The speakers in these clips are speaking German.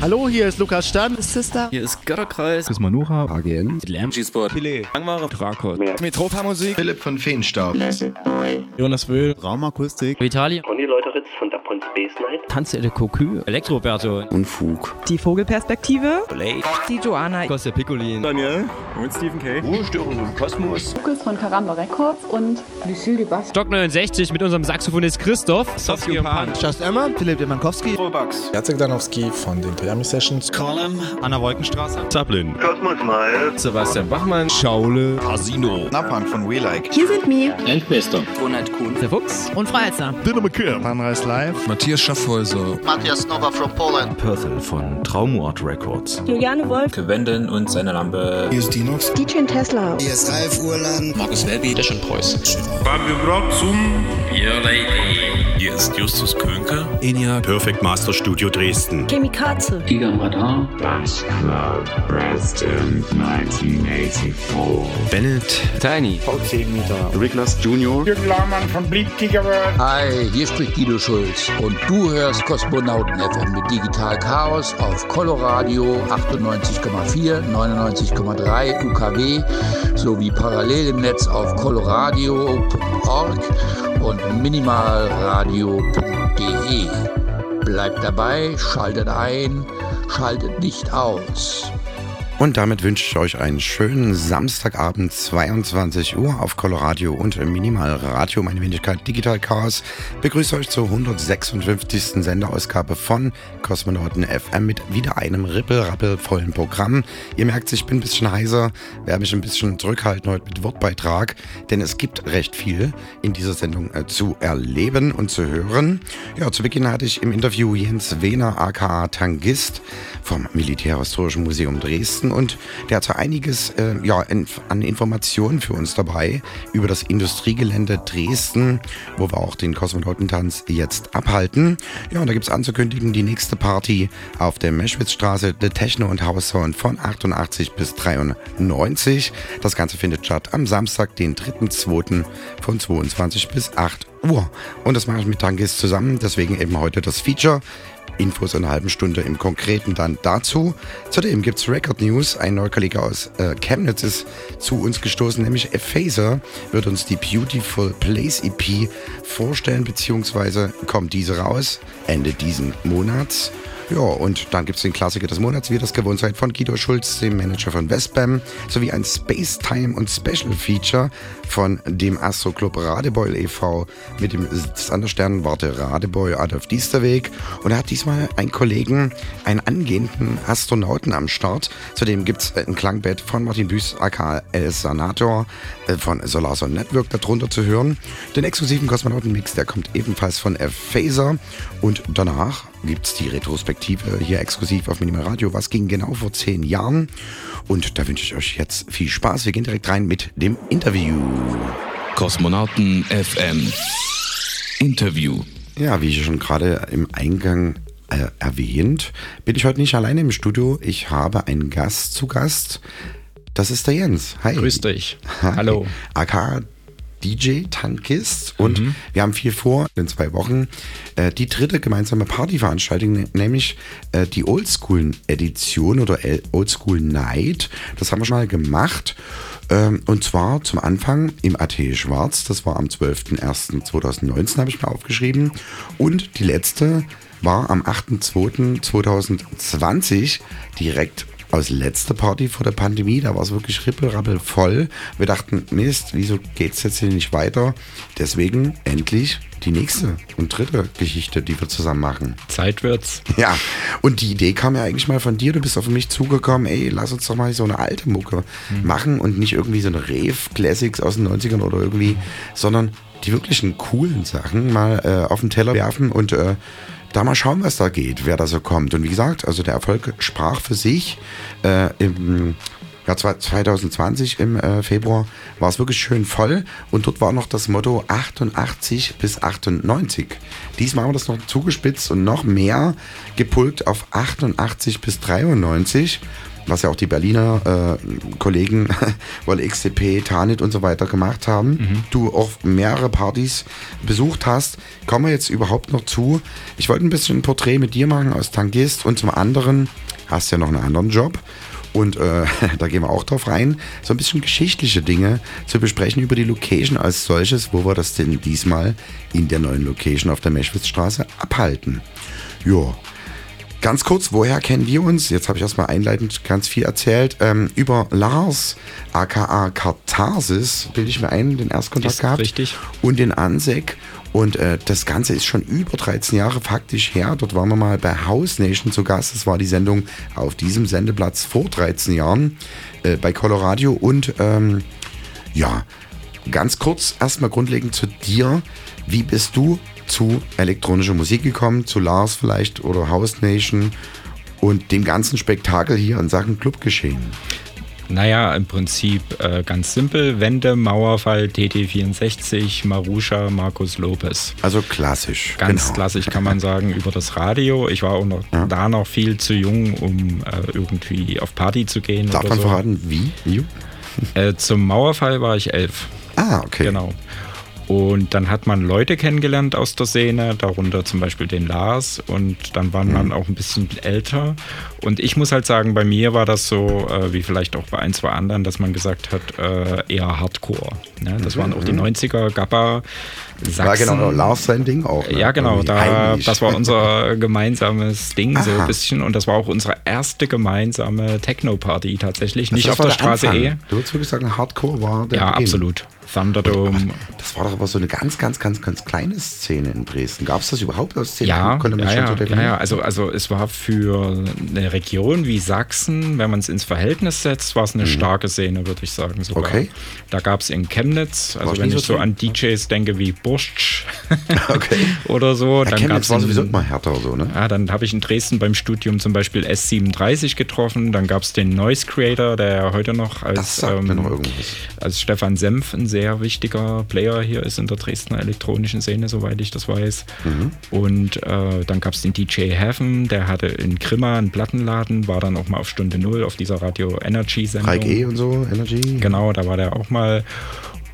Hallo, hier ist Lukas Stan. Sister. Hier ist Götterkreis. Ist Manuha. AGN. Lamb G-Sport. Filet. Langware. Drakos. Metropa Musik. Philipp von Feenstaub. Jonas Wöhl. Raumakustik. Vitali. Conny Leuteritz von Dapon Space Night. Tanze de Cocu. Elektroberto. Unfug. Die Vogelperspektive. Play. Die Joanna. Kostja Piccolin. Daniel. Und Stephen K. Ruhestörung im Kosmos. Lukas von Karamba Records und Lucille Dubas. Stock 69 mit unserem Saxophonist Christoph. Sofsky und Pan. Just Emma. Philipp Demankowski. Robax. Jacek Danowski von den Toyami Sessions. Colin. Anna Wolkenstraße. Zaplin. Kosmos Mal. Sebastian Bachmann. Schaule. Casino. Nappan von We Like. Hier sind mir Ronald Kuhn. Der Fuchs. Und Freizer. Dinner McKeer. Sunrise Live. Matthias Schaffhäuser. Matthias Nova from Poland. Perthel von Traumort Records. Juliane Wolf. Wenden und seine Lampe. Hier ist Dinox. DJ Tesla. Hier ist Ralf Urlan. Markus Welby. Der schon Preuß. Fabio Broxum. Your Lady. Hier ist Justus Könke. Enia. Perfect Master Studio Dresden. Chemikaze. Giga Radar. Bass Club Preston 1984. Bennett. Tiny. Riglas Junior. Jürgen Laumann von Bleed Gigaworld. Hi, hier spricht Guido Schulz und du hörst Kosmonauten FM mit Digital Chaos auf Coloradio 98,4, 99,3 UKW sowie parallel im Netz auf coloradio.org und minimalradio.de. Bleibt dabei, schaltet ein, schaltet nicht aus. Und damit wünsche ich euch einen schönen Samstagabend, 22 Uhr auf Coloradio und Minimal Radio. Meine Wenigkeit Digital Chaos begrüße euch zur 156. Senderausgabe von Kosmonauten FM mit wieder einem rippelrappelvollen Programm. Ihr merkt, ich bin ein bisschen heiser, werde mich ein bisschen zurückhalten heute mit Wortbeitrag, denn es gibt recht viel in dieser Sendung äh, zu erleben und zu hören. Ja, zu Beginn hatte ich im Interview Jens Wehner, aka Tangist vom Militärhistorischen Museum Dresden und der hat so einiges äh, ja, an Informationen für uns dabei über das Industriegelände Dresden, wo wir auch den Kosmonautentanz jetzt abhalten. Ja, und da gibt es anzukündigen die nächste Party auf der Meschwitzstraße, The Techno und House Sound von 88 bis 93. Das Ganze findet statt am Samstag, den 3.2. von 22 bis 8 Uhr. Und das mache ich mit Tangis zusammen, deswegen eben heute das Feature. Infos in einer halben Stunde im Konkreten dann dazu. Zudem gibt es Record News. Ein neuer Kollege aus äh, Chemnitz ist zu uns gestoßen, nämlich Phaser wird uns die Beautiful Place EP vorstellen, beziehungsweise kommt diese raus Ende diesen Monats. Ja, und dann gibt es den Klassiker des Monats, wie das gewohnt seid, von Guido Schulz, dem Manager von Westbam, sowie ein Space Time und Special Feature von dem Astro Club Radebeul e.V. mit dem Sitz an der Sternwarte Radebeul Adolf Diesterweg. Und er hat diesmal einen Kollegen, einen angehenden Astronauten am Start. Zudem gibt es ein Klangbett von Martin Büß, aka El Sanator, äh, von Solarson Network darunter zu hören. Den exklusiven Kosmonautenmix, der kommt ebenfalls von Phaser. Und danach gibt es die Retrospektive hier exklusiv auf Minimal Radio. Was ging genau vor zehn Jahren? Und da wünsche ich euch jetzt viel Spaß. Wir gehen direkt rein mit dem Interview. Kosmonauten FM. Interview. Ja, wie ich schon gerade im Eingang äh, erwähnt, bin ich heute nicht alleine im Studio. Ich habe einen Gast zu Gast. Das ist der Jens. Hi. Grüß dich. Hi. Hallo. AK DJ Tankist und wir haben viel vor in zwei Wochen. Äh, die dritte gemeinsame Partyveranstaltung, nämlich äh, die Oldschool Edition oder Oldschool Night. Das haben wir schon mal gemacht. Ähm, und zwar zum Anfang im AT Schwarz. Das war am 12.01.2019, habe ich mir aufgeschrieben. Und die letzte war am 8.2.2020 direkt aus letzter Party vor der Pandemie, da war es wirklich rippelrappel voll. Wir dachten, Mist, wieso geht's jetzt hier nicht weiter? Deswegen endlich die nächste und dritte Geschichte, die wir zusammen machen. Zeit wird's. Ja, und die Idee kam ja eigentlich mal von dir. Du bist auf mich zugekommen, ey, lass uns doch mal so eine alte Mucke machen und nicht irgendwie so eine Rave-Classics aus den 90ern oder irgendwie, sondern die wirklichen coolen Sachen mal äh, auf den Teller werfen und äh, da mal schauen, was da geht, wer da so kommt. Und wie gesagt, also der Erfolg sprach für sich. Äh, Im Jahr 2020 im äh, Februar war es wirklich schön voll und dort war noch das Motto 88 bis 98. Diesmal haben wir das noch zugespitzt und noch mehr gepulkt auf 88 bis 93 was ja auch die Berliner äh, Kollegen, weil XCP, Tanit und so weiter gemacht haben. Mhm. Du auch mehrere Partys besucht hast. Kommen wir jetzt überhaupt noch zu? Ich wollte ein bisschen ein Porträt mit dir machen aus Tangist und zum anderen hast ja noch einen anderen Job. Und äh, da gehen wir auch drauf rein, so ein bisschen geschichtliche Dinge zu besprechen über die Location als solches, wo wir das denn diesmal in der neuen Location auf der Meschwitzstraße abhalten. Ja, Ganz kurz, woher kennen wir uns? Jetzt habe ich erstmal einleitend ganz viel erzählt. Ähm, über Lars, aka Katharsis, bilde ich mir ein, den Erstkontakt Ist gehabt. richtig. Und den Ansek. Und äh, das Ganze ist schon über 13 Jahre faktisch her. Dort waren wir mal bei House Nation zu Gast. Das war die Sendung auf diesem Sendeplatz vor 13 Jahren äh, bei Coloradio. Und ähm, ja, ganz kurz erstmal grundlegend zu dir. Wie bist du zu elektronischer Musik gekommen, zu Lars vielleicht oder House Nation und dem ganzen Spektakel hier in Sachen Clubgeschehen? Naja, im Prinzip äh, ganz simpel. Wende, Mauerfall, TT64, Marusha, Markus Lopez. Also klassisch. Ganz genau. klassisch kann man sagen über das Radio. Ich war auch noch Ja. da noch viel zu jung, um äh, irgendwie auf Party zu gehen. Darf man so. verraten, wie? Ju? Äh, zum Mauerfall war ich elf. Ah, okay. Genau. Und dann hat man Leute kennengelernt aus der Szene, darunter zum Beispiel den Lars. Und dann war Mhm. man auch ein bisschen älter. Und ich muss halt sagen, bei mir war das so, äh, wie vielleicht auch bei ein, zwei anderen, dass man gesagt hat, äh, eher Hardcore. Ne? Das waren auch die 90er, Gabba, Sachsen. War Mhm. genau Lars sein Ding auch. ne? Ja, genau. Da, das war unser gemeinsames Ding so Aha. ein bisschen. Und das war auch unsere erste gemeinsame Techno-Party tatsächlich. Nicht Also auf das der war Straße Anfang. E. Du würdest wirklich sagen, Hardcore war der Ja, Beginn. absolut. Thunderdome. Das war doch aber so eine ganz, ganz, ganz, ganz kleine Szene in Dresden. Gab es das überhaupt als Szene? Ja, Konnte man ja, ja, so ja, ja. Also, also es war für eine Region wie Sachsen, wenn man es ins Verhältnis setzt, war es eine starke Szene, würde ich sagen. Sogar. Mhm. Okay. Da gab es in Chemnitz, War also ich wenn ich so so an DJs denke wie Bursch Okay. oder so, Ja, dann gab Chemnitz es war sowieso immer härter so, ne? Ja, dann habe ich in Dresden beim Studium zum Beispiel S37 getroffen. Dann gab es den Noise Creator, der heute noch als, ähm, noch als Stefan Senf ein sehr wichtiger Player hier ist in der Dresdner elektronischen Szene, soweit ich das weiß. Mhm. Und äh, dann gab es den DJ Heaven, der hatte in Grimma einen Plattenladen, war dann auch mal auf Stunde Null auf dieser Radio Energy Sendung. 3G und so, Energy. Genau, da war der auch mal.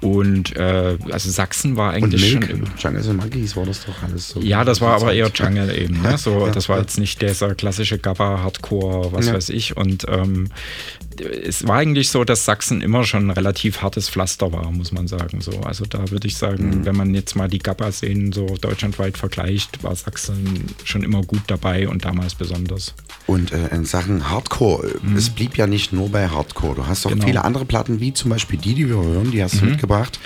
Und äh, also Sachsen war Und eigentlich schon Milk, Jungles and Monkeys war das doch alles so. ja, das war aber eher. Jungle eben. Ne? So, Ja, das war ja. jetzt nicht dieser klassische Gabba, Hardcore, was Ja. weiß ich. Und ähm, es war eigentlich so, dass Sachsen immer schon ein relativ hartes Pflaster war, muss man sagen. So, also da würde ich sagen, Mhm. wenn man jetzt mal die Gabba-Szenen so deutschlandweit vergleicht, war Sachsen schon immer gut dabei und damals besonders. Und äh, in Sachen Hardcore, äh, es blieb ja nicht nur bei Hardcore. Du hast auch Genau. viele andere Platten, wie zum Beispiel die, die wir hören, die hast du mitgebracht.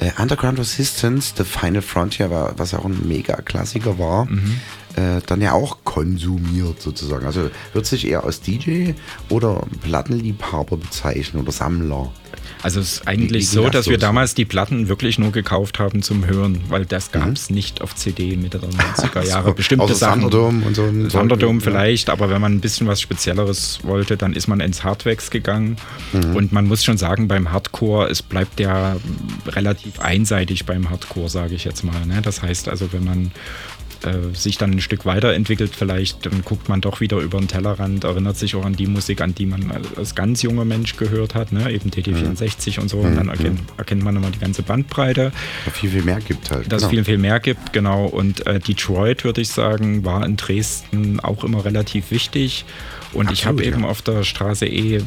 Äh, Underground Resistance, The Final Frontier, war, was ja auch ein Mega-Klassiker war, äh, dann ja auch konsumiert sozusagen. Also wird sich eher als DJ oder Plattenliebhaber bezeichnen oder Sammler. Also es ist eigentlich so, das dass wir damals die Platten wirklich nur gekauft haben zum Hören, weil das gab es nicht auf CD Mitte der 90er Jahre. So, Bestimmte außer Sachen. Thunderdome und so Thunderdome ja. vielleicht, aber wenn man ein bisschen was Spezielleres wollte, dann ist man ins Hardwax gegangen. Mhm. Und man muss schon sagen, beim Hardcore, es bleibt ja relativ einseitig beim Hardcore, sage ich jetzt mal. Ne? Das heißt also, wenn man äh, sich dann ein Stück weiterentwickelt, vielleicht, dann guckt man doch wieder über den Tellerrand, erinnert sich auch an die Musik, an die man als ganz junger Mensch gehört hat, ne? eben TT64 und so. Und dann erkennt, erkennt man immer die ganze Bandbreite. Da viel, viel mehr gibt halt. Dass es Genau. viel, viel mehr gibt, genau. Und äh, Detroit, würde ich sagen, war in Dresden auch immer relativ wichtig. Und ich Absolut, habe eben ja. auf der Straße E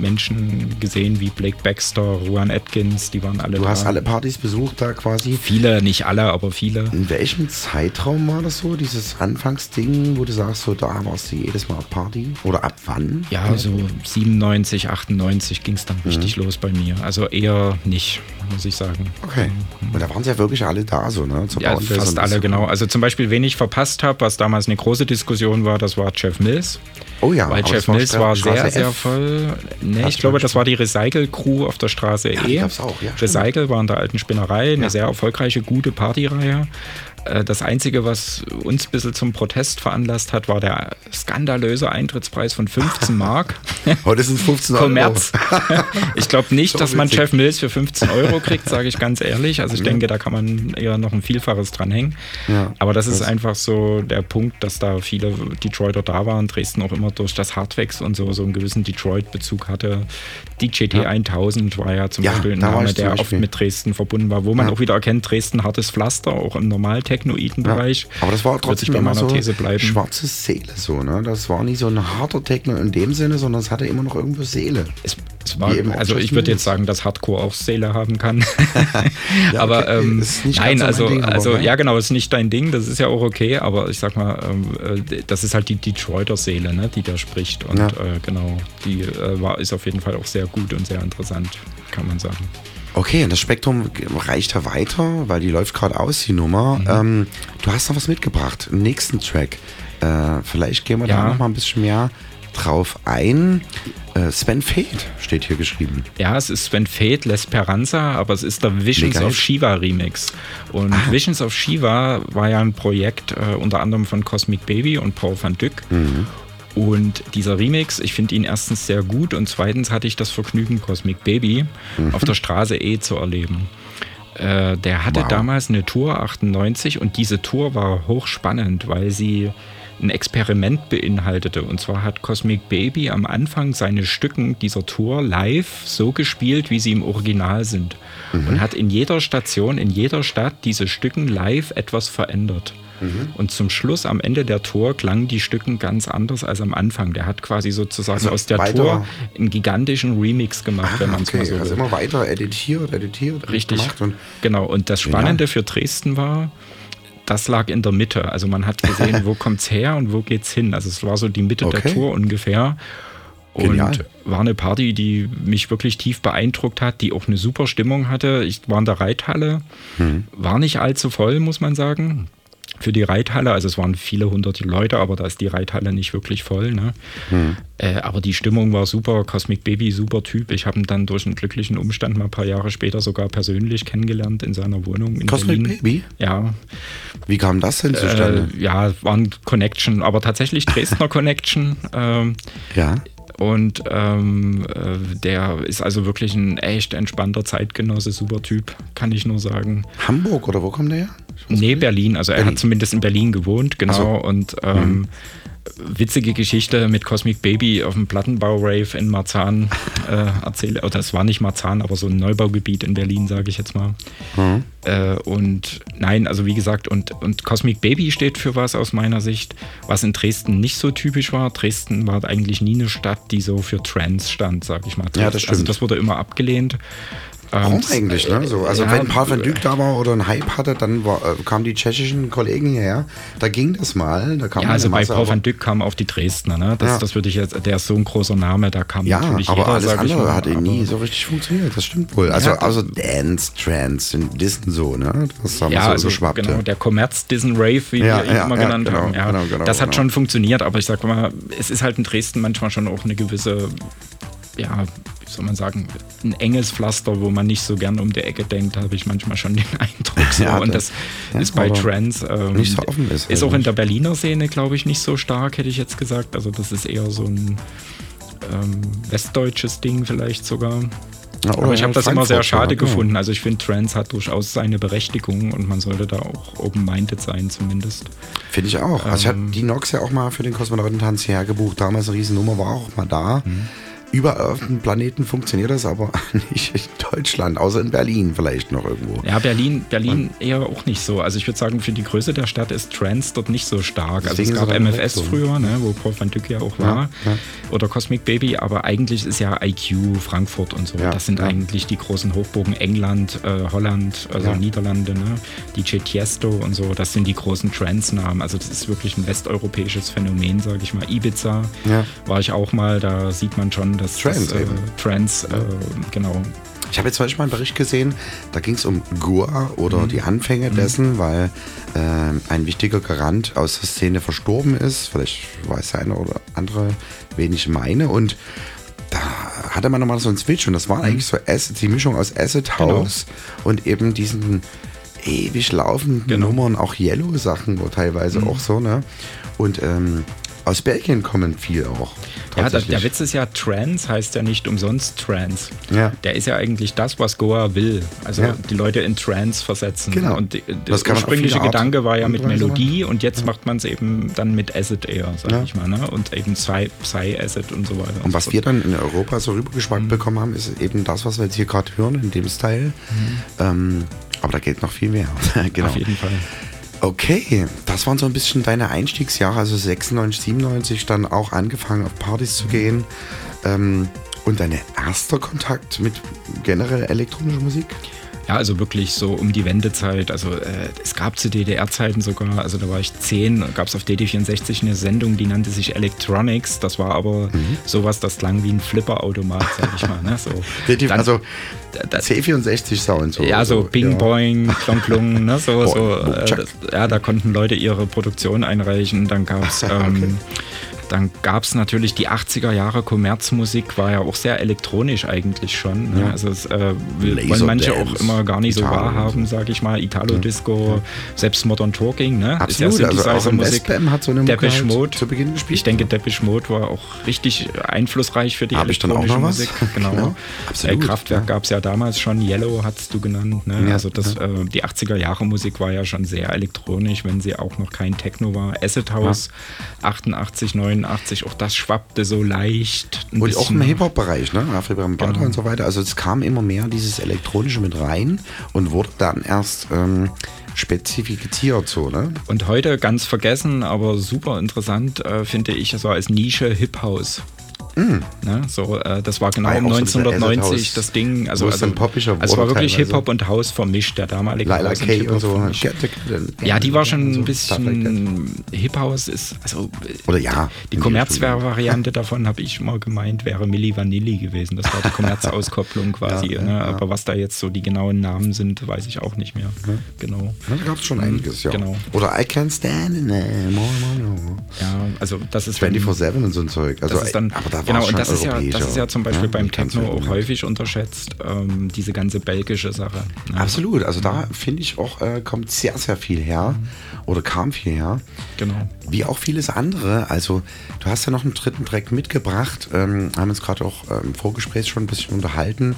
Menschen gesehen wie Blake Baxter, Ruan Atkins, die waren alle Du da. hast alle Partys besucht da quasi. Viele, nicht alle, aber viele. In welchem Zeitraum war das so, dieses Anfangsding, wo du sagst, so da warst du jedes Mal auf Party? Oder ab wann? Ja, so 97, 98 ging es dann richtig los bei mir. Also eher nicht, muss ich sagen. Okay. Und da waren sie ja wirklich alle da, so, ne? Zur Ja, Bauernfest fast alle, genau. Also zum Beispiel, wen ich verpasst habe, was damals eine große Diskussion war, das war Jeff Mills. Oh ja, Weil Jeff Mills war Straße sehr, sehr F. voll. Nee, ich glaube, das war die Recycle-Crew auf der Straße Ja, E. gab's auch, ja. Recycle war in der alten Spinnerei, eine Ja. sehr erfolgreiche, gute Partyreihe. Äh, Das Einzige, was uns ein bisschen zum Protest veranlasst hat, war der skandalöse Eintrittspreis von 15 Mark. Heute sind es 15 Euro. Kommerz. Ich glaube nicht, So dass man. Jeff Mills für 15 Euro kriegt, sage ich ganz ehrlich. Also ich Ja. denke, da kann man eher noch ein Vielfaches dranhängen. Ja, Aber das ist einfach so der Punkt, dass da viele Detroiter da waren. Dresden auch immer durch das Hardwax und so, so einen gewissen Detroit-Bezug hatte. Die GT Ja. 1000 war ja zum Beispiel ein Name, der oft mit Dresden verbunden war, wo man auch wieder erkennt, Dresden hartes Pflaster, auch im Normal-Technoiden-Bereich. Aber das war trotzdem bei immer meiner so These bleiben. schwarze Seele so, ne? Das war nie so ein harter Techno in dem Sinne, sondern es hatte immer noch irgendwo Seele. Es, es war, also ich würde jetzt sagen, dass Hardcore auch Seele haben kann. Ja, aber okay, ähm, nein, also, Ding, aber also ja. ja genau, ist nicht dein Ding, das ist ja auch okay, aber ich sag mal, ähm, äh, das ist halt die Detroiter Seele, ne, die da spricht. Und Ja. äh, genau, die äh, war, ist auf jeden Fall auch sehr gut und sehr interessant, kann man sagen. Okay, und das Spektrum reicht ja weiter, weil die läuft gerade aus, die Nummer. Mhm. Ähm, du hast noch was mitgebracht, einen nächsten Track. Äh, vielleicht gehen wir da Ja. noch mal ein bisschen mehr drauf ein. Äh, Sven Fade steht hier geschrieben. Ja, es ist Sven Fate, L'Esperanza, aber es ist der Visions Mega of. Shiva Remix. Und Visions of Shiva war ja ein Projekt äh, unter anderem von Cosmic Baby und Paul van Dyck. Mhm. Und dieser Remix, ich finde ihn erstens sehr gut und zweitens hatte ich das Vergnügen, Cosmic Baby Mhm. auf der Straße E zu erleben. Äh, der hatte Wow. damals eine Tour 98 und diese Tour war hochspannend, weil sie ein Experiment beinhaltete. Und zwar hat Cosmic Baby am Anfang seine Stücken dieser Tour live so gespielt, wie sie im Original sind. Und hat in jeder Station, in jeder Stadt diese Stücken live etwas verändert. Und zum Schluss, am Ende der Tour, klangen die Stücken ganz anders als am Anfang. Der hat quasi sozusagen Also aus der weiter- Tour einen gigantischen Remix gemacht, wenn man es okay, mal so also will. immer weiter editiert, editiert, Richtig. gemacht. Und genau. Und das Spannende für Dresden war, das lag in der Mitte. Also man hat gesehen, wo kommt's her und wo geht's hin. Also es war so die Mitte der Okay. Tour ungefähr. Und Genial. war eine Party, die mich wirklich tief beeindruckt hat, die auch eine super Stimmung hatte. Ich war in der Reithalle, Hm. war nicht allzu voll, muss man sagen. Für die Reithalle, also es waren viele hundert Leute, aber da ist die Reithalle nicht wirklich voll. Ne? Hm. Äh, aber die Stimmung war super, Cosmic Baby, super Typ. Ich habe ihn dann durch einen glücklichen Umstand mal ein paar Jahre später sogar persönlich kennengelernt in seiner Wohnung in Cosmic Berlin. Baby? Ja. Wie kam das denn zustande? Äh, ja, war ein Connection, aber tatsächlich Dresdner Connection. Ähm, ja. und ähm, äh, der ist also wirklich ein echt entspannter Zeitgenosse, super Typ, kann ich nur sagen. Hamburg oder wo kommt der her? Nee, Berlin. Also er Berlin. hat zumindest in Berlin gewohnt, genau. So. Und ähm, witzige Geschichte mit Cosmic Baby auf dem Plattenbau-Rave in Marzahn äh, erzähle. Oder es war nicht Marzahn, aber so ein Neubaugebiet in Berlin, sage ich jetzt mal. Mhm. Äh, und nein, also wie gesagt, und, und Cosmic Baby steht für was aus meiner Sicht, was in Dresden nicht so typisch war. Dresden war eigentlich nie eine Stadt, die so für Trans stand, sag ich mal. Ja, das Also stimmt. das wurde immer abgelehnt. Warum Ähm, eigentlich? Ne? So, also ja, wenn Paul van Dyk da war oder einen Hype hatte, dann war, äh, kamen die tschechischen Kollegen hierher. Da ging das mal. Da kam Ja, also bei Paul van Dyck kam auch die Dresdner, ne? Das, Ja. das würde ich jetzt, der ist so ein großer Name, da kam Ja, natürlich aber jeder, alles andere mal, hat eh aber- nie so richtig funktioniert. Das stimmt wohl. Also, Ja, also Dance, Trance, Dissen so, ne? Das haben Ja, so, also so schwappte. genau, der Commerz Dissen Rave, wie wir ihn immer genannt genau, haben. Ja, genau, genau, das hat genau. schon funktioniert, aber ich sag mal, es ist halt in Dresden manchmal schon auch eine gewisse, ja, soll man sagen, ein enges Pflaster, wo man nicht so gern um die Ecke denkt, habe ich manchmal schon den Eindruck. So. Ja, Und das- ja, ist bei Trends ähm, nicht so offen ist Ist halt auch in der Berliner Szene, glaube ich, nicht so stark, hätte ich jetzt gesagt. Also das ist eher so ein ähm, westdeutsches Ding vielleicht sogar. Ja, Aber ich habe das immer sehr schade genau. gefunden. Also ich finde, Trans hat durchaus seine Berechtigung und man sollte da auch open-minded sein zumindest. Finde ich auch. Also ich hatte Ähm, die Nox ja auch mal für den Kosmonautentanz hergebucht. Damals eine Riesennummer, war auch mal da. Überall auf dem Planeten funktioniert das aber nicht in Deutschland, außer in Berlin vielleicht noch irgendwo. Ja, Berlin, Berlin eher auch nicht so. Also ich würde sagen, für die Größe der Stadt ist Trans dort nicht so stark. Also es gab MFS so. früher, ne, wo Paul van Dyck ja auch war. ja. Oder Cosmic Baby, aber eigentlich ist ja IQ, Frankfurt und so. Ja, das sind eigentlich die großen Hochburgen. England, äh, Holland, also. Niederlande, ne? DJ Tiesto und so. Das sind die großen Trans-Namen. Also das ist wirklich ein westeuropäisches Phänomen, sage ich mal. Ibiza war ich auch mal. Da sieht man schon, dass Trans das, äh. Trans, äh, genau. Ich habe jetzt zum Beispiel mal einen Bericht gesehen, da ging es um Gua oder Mhm. die Anfänge dessen, weil ähm, ein wichtiger Garant aus der Szene verstorben ist. Vielleicht weiß der eine oder andere, wen ich meine. Und da hatte man nochmal so einen Switch und das war Mhm. eigentlich so Acid, die Mischung aus Acid Genau. House und eben diesen ewig laufenden Genau. Nummern, auch Yellow-Sachen teilweise Mhm. auch so, ne? Und ähm, aus Belgien kommen viel auch. Ja, der, der Witz ist ja, Trance heißt ja nicht umsonst Trance. Ja. Der ist ja eigentlich das, was Goa will. Also Ja. die Leute in Trance versetzen. Genau. Und der ursprüngliche Gedanke war ja und mit Melodie und jetzt macht man es eben dann mit Acid eher, sag Ja. ich mal. Ne? Und eben Psy, Psy-Acid und so weiter. Und was so wir dann in Europa so Mhm. rübergeschwappt bekommen haben, ist eben das, was wir jetzt hier gerade hören, in dem Style. Ähm, aber da geht noch viel mehr. genau. Auf jeden Fall. Okay, das waren so ein bisschen deine Einstiegsjahre, also 96, 97, dann auch angefangen auf Partys zu gehen. Ähm, und dein erster Kontakt mit generell elektronischer Musik? Ja, also wirklich so um die Wendezeit. Also äh, es gab zu DDR-Zeiten sogar, also da war ich zehn, gab es auf DD64 eine Sendung, die nannte sich Electronics. Das war aber Mhm. sowas, das klang wie ein Flipperautomat, sag ich mal. Ne? So, Dann- also C64-Sound. So, ja, so Bing ja. Boing, Klong Klong, ne? so, so, Boing, äh, Chuck. das, ja, da konnten Leute ihre Produktion einreichen. Dann gab es ähm, dann gab's natürlich die 80er Jahre Kommerzmusik, war ja auch sehr elektronisch eigentlich schon. Ne? Ja. Also es äh, wollen manche auch immer gar nicht so Italo und wahrhaben, so. sage ich mal. Italo-Disco, selbst Modern Talking, ne? Absolut, ist ja also auch im. Westbam hat so eine Depeche halt Mode. zu Beginn gespielt. Ich denke, Depeche Mode war auch richtig einflussreich für die Hab ich dann auch elektronische noch was? Musik. Genau. Genau, absolut, Äh, Kraftwerk ja. gab es ja damals schon, Yellow hast du genannt. Ne? Ja, also das, äh, die 80er Jahre Musik war ja schon sehr elektronisch, wenn sie auch noch kein Techno war. Acid House 88, 89, auch das schwappte so leicht. Und auch im Hip-Hop-Bereich, ne? Afrika Bambata Genau. und so weiter. Also es kam immer mehr dieses Elektronische mit rein und wurde dann erst ähm, spezifiziert so, ne? Und heute ganz vergessen, aber super interessant, äh, finde ich, so als Nische Hip House. Ne, so, äh, das war genau ja um auch so dieser 1990 Acid House, das Ding. Also, also, also es war wirklich. Hip-Hop und House vermischt, der damalige Lila K Hip-Hop und so. the- Ja, die war schon ein so, bisschen Hip-House ist, also Oder ja. die Kommerzvariante davon habe ich mal gemeint, wäre Milli Vanilli gewesen. Das war die Kommerzauskopplung quasi. Ja, ne? ja. Aber was da jetzt so die genauen Namen sind, weiß ich auch nicht mehr. Genau. Ja, da gab es schon einiges, ja. Genau. Oder I Can't Stand in more, more, more. Ja, also das ist dann- 24-7 und so ein Zeug. Also, aber da war genau, und das ist, ja, das ist ja zum Beispiel ne? beim Ich kann's Techno auch häufig unterschätzt, ähm, diese ganze belgische Sache. ne? Absolut, also da finde ich auch, äh, kommt sehr, sehr viel her oder kam viel her. Genau. Wie auch vieles andere. Also du hast ja noch einen dritten Track mitgebracht, ähm, haben uns gerade auch ähm, im Vorgespräch schon ein bisschen unterhalten.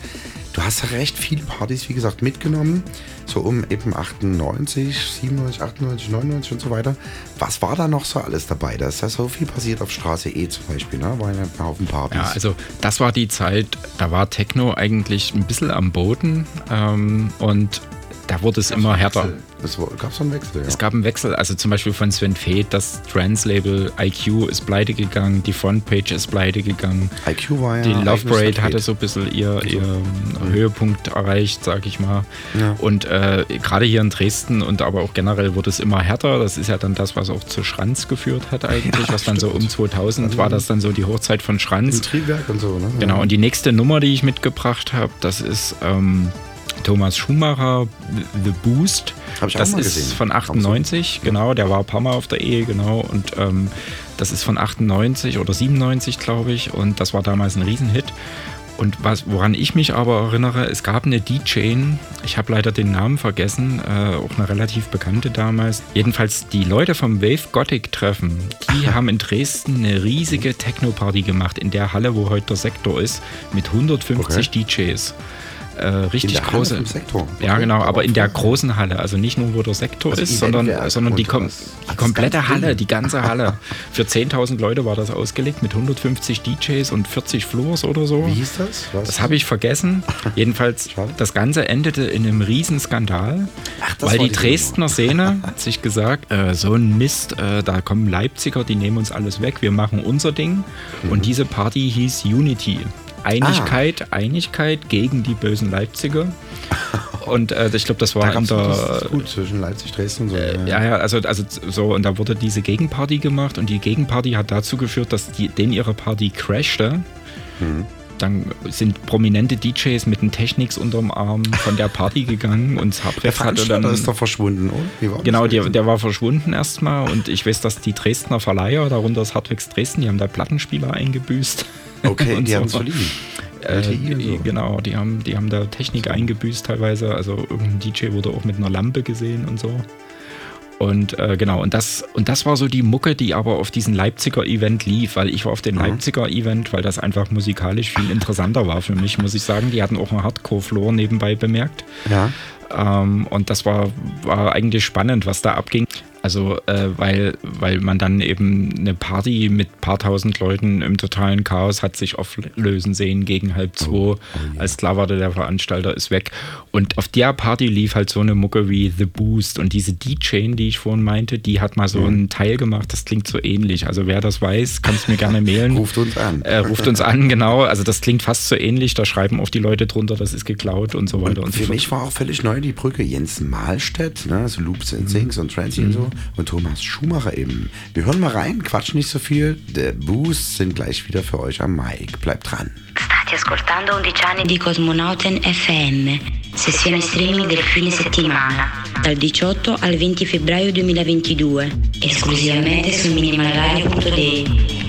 Du hast recht viele Partys, wie gesagt, mitgenommen, so um eben 98, 97, 98, 99 und so weiter. Was war da noch so alles dabei? Da ist ja so viel passiert auf Straße E zum Beispiel, ne? War ja ein Haufen Partys. Ja, also das war die Zeit, da war Techno eigentlich ein bisschen am Boden ähm, und da wurde es immer härter. Es gab so einen Wechsel, ja. Es gab einen Wechsel, also zum Beispiel von Sven Feth, das Trans-Label IQ ist pleite gegangen, die Frontpage ist pleite gegangen. IQ war ja Die Love Parade hatte so ein bisschen ihr, ihr Höhepunkt erreicht, sag ich mal. Ja. Und äh, gerade hier in Dresden und aber auch generell wurde es immer härter. Das ist ja dann das, was auch zu Schranz geführt hat eigentlich, was dann so um 2000 war das dann so die Hochzeit von Schranz. Im Triebwerk und so, ne? Genau, und die nächste Nummer, die ich mitgebracht habe, das ist ähm, Thomas Schumacher, The Boost. Hab ich auch das mal ist gesehen. von 98, genau, der war ein paar Mal auf der Ehe, genau. Und ähm, das ist von 98 oder 97, glaube ich. Und das war damals ein Riesenhit. Und was, woran ich mich aber erinnere, es gab eine DJ, ich habe leider den Namen vergessen, äh, auch eine relativ bekannte damals. Jedenfalls die Leute vom Wave Gothic Treffen, die haben in Dresden eine riesige Techno-Party gemacht in der Halle, wo heute der Sektor ist, mit 150 DJs. Äh, richtig In der Halle große. vom Sektor? Ja, genau, aber in der großen Halle. Also nicht nur, wo der Sektor Also ist, sondern, sondern die, kom was? Die das komplette Halle, die ganze Halle. Für 10.000 Leute war das ausgelegt mit 150 DJs und 40 Floors oder so. Wie hieß das? Weißt Das habe ich vergessen. Jedenfalls, das Ganze endete in einem Riesenskandal, Ach, weil die die Dresdner Szene hat sich gesagt, äh, so ein Mist, äh, da kommen Leipziger, die nehmen uns alles weg, wir machen unser Ding. Mhm. Und diese Party hieß Unity. Einigkeit, Ah. Einigkeit gegen die bösen Leipziger. Und äh, ich glaube, das war Da so das Disput zwischen Leipzig, Dresden und so. ja, ja, also, also so, und da wurde diese Gegenparty gemacht und die Gegenparty hat dazu geführt, dass die, denen ihre Party crashte. Dann sind prominente DJs mit den Technics unterm Arm von der Party gegangen und Der Zabref hatte dann. ist doch verschwunden, oder? Genau, der, der war verschwunden erstmal und ich weiß, dass die Dresdner Verleiher, darunter das Hartwigs Dresden, die haben da Plattenspieler eingebüßt. Okay, und die so. haben es verliehen. Äh, die. Genau, die haben, die haben da Technik eingebüßt teilweise. Also irgendein DJ wurde auch mit einer Lampe gesehen und so. Und äh, genau, und das, und das war so die Mucke, die aber auf diesem Leipziger Event lief, weil ich war auf dem Leipziger Event, weil das einfach musikalisch viel interessanter war für mich, muss ich sagen. Die hatten auch einen Hardcore-Floor nebenbei bemerkt. Ja. Ähm, und das war, war eigentlich spannend, was da abging. Also, äh, weil, weil man dann eben eine Party mit paar tausend Leuten im totalen Chaos hat sich auflösen sehen gegen halb zwei. Als klar war, der Veranstalter ist weg. Und auf der Party lief halt so eine Mucke wie The Boost. Und diese D-Chain, die ich vorhin meinte, die hat mal so einen Teil gemacht, das klingt so ähnlich. Also, wer das weiß, kann es mir gerne mailen. Ruft uns an. Äh, ruft uns an, genau. Also, das klingt fast so ähnlich. Da schreiben oft die Leute drunter, das ist geklaut und so weiter und, Und so für fort. mich war auch völlig neu die Brücke Jens Mahlstedt, ne, also Loops and Sings und Trancy und so. Und Thomas Schumacher eben. Wir hören mal rein, quatschen nicht so viel. Der Boost sind gleich wieder für euch am Mic. Bleibt dran. State ascoltando 11 anni di Cosmonauten FM, sessione streaming del fine settimana, dal 18 al 20 febbraio 2022, esclusivamente su minimalradio.de.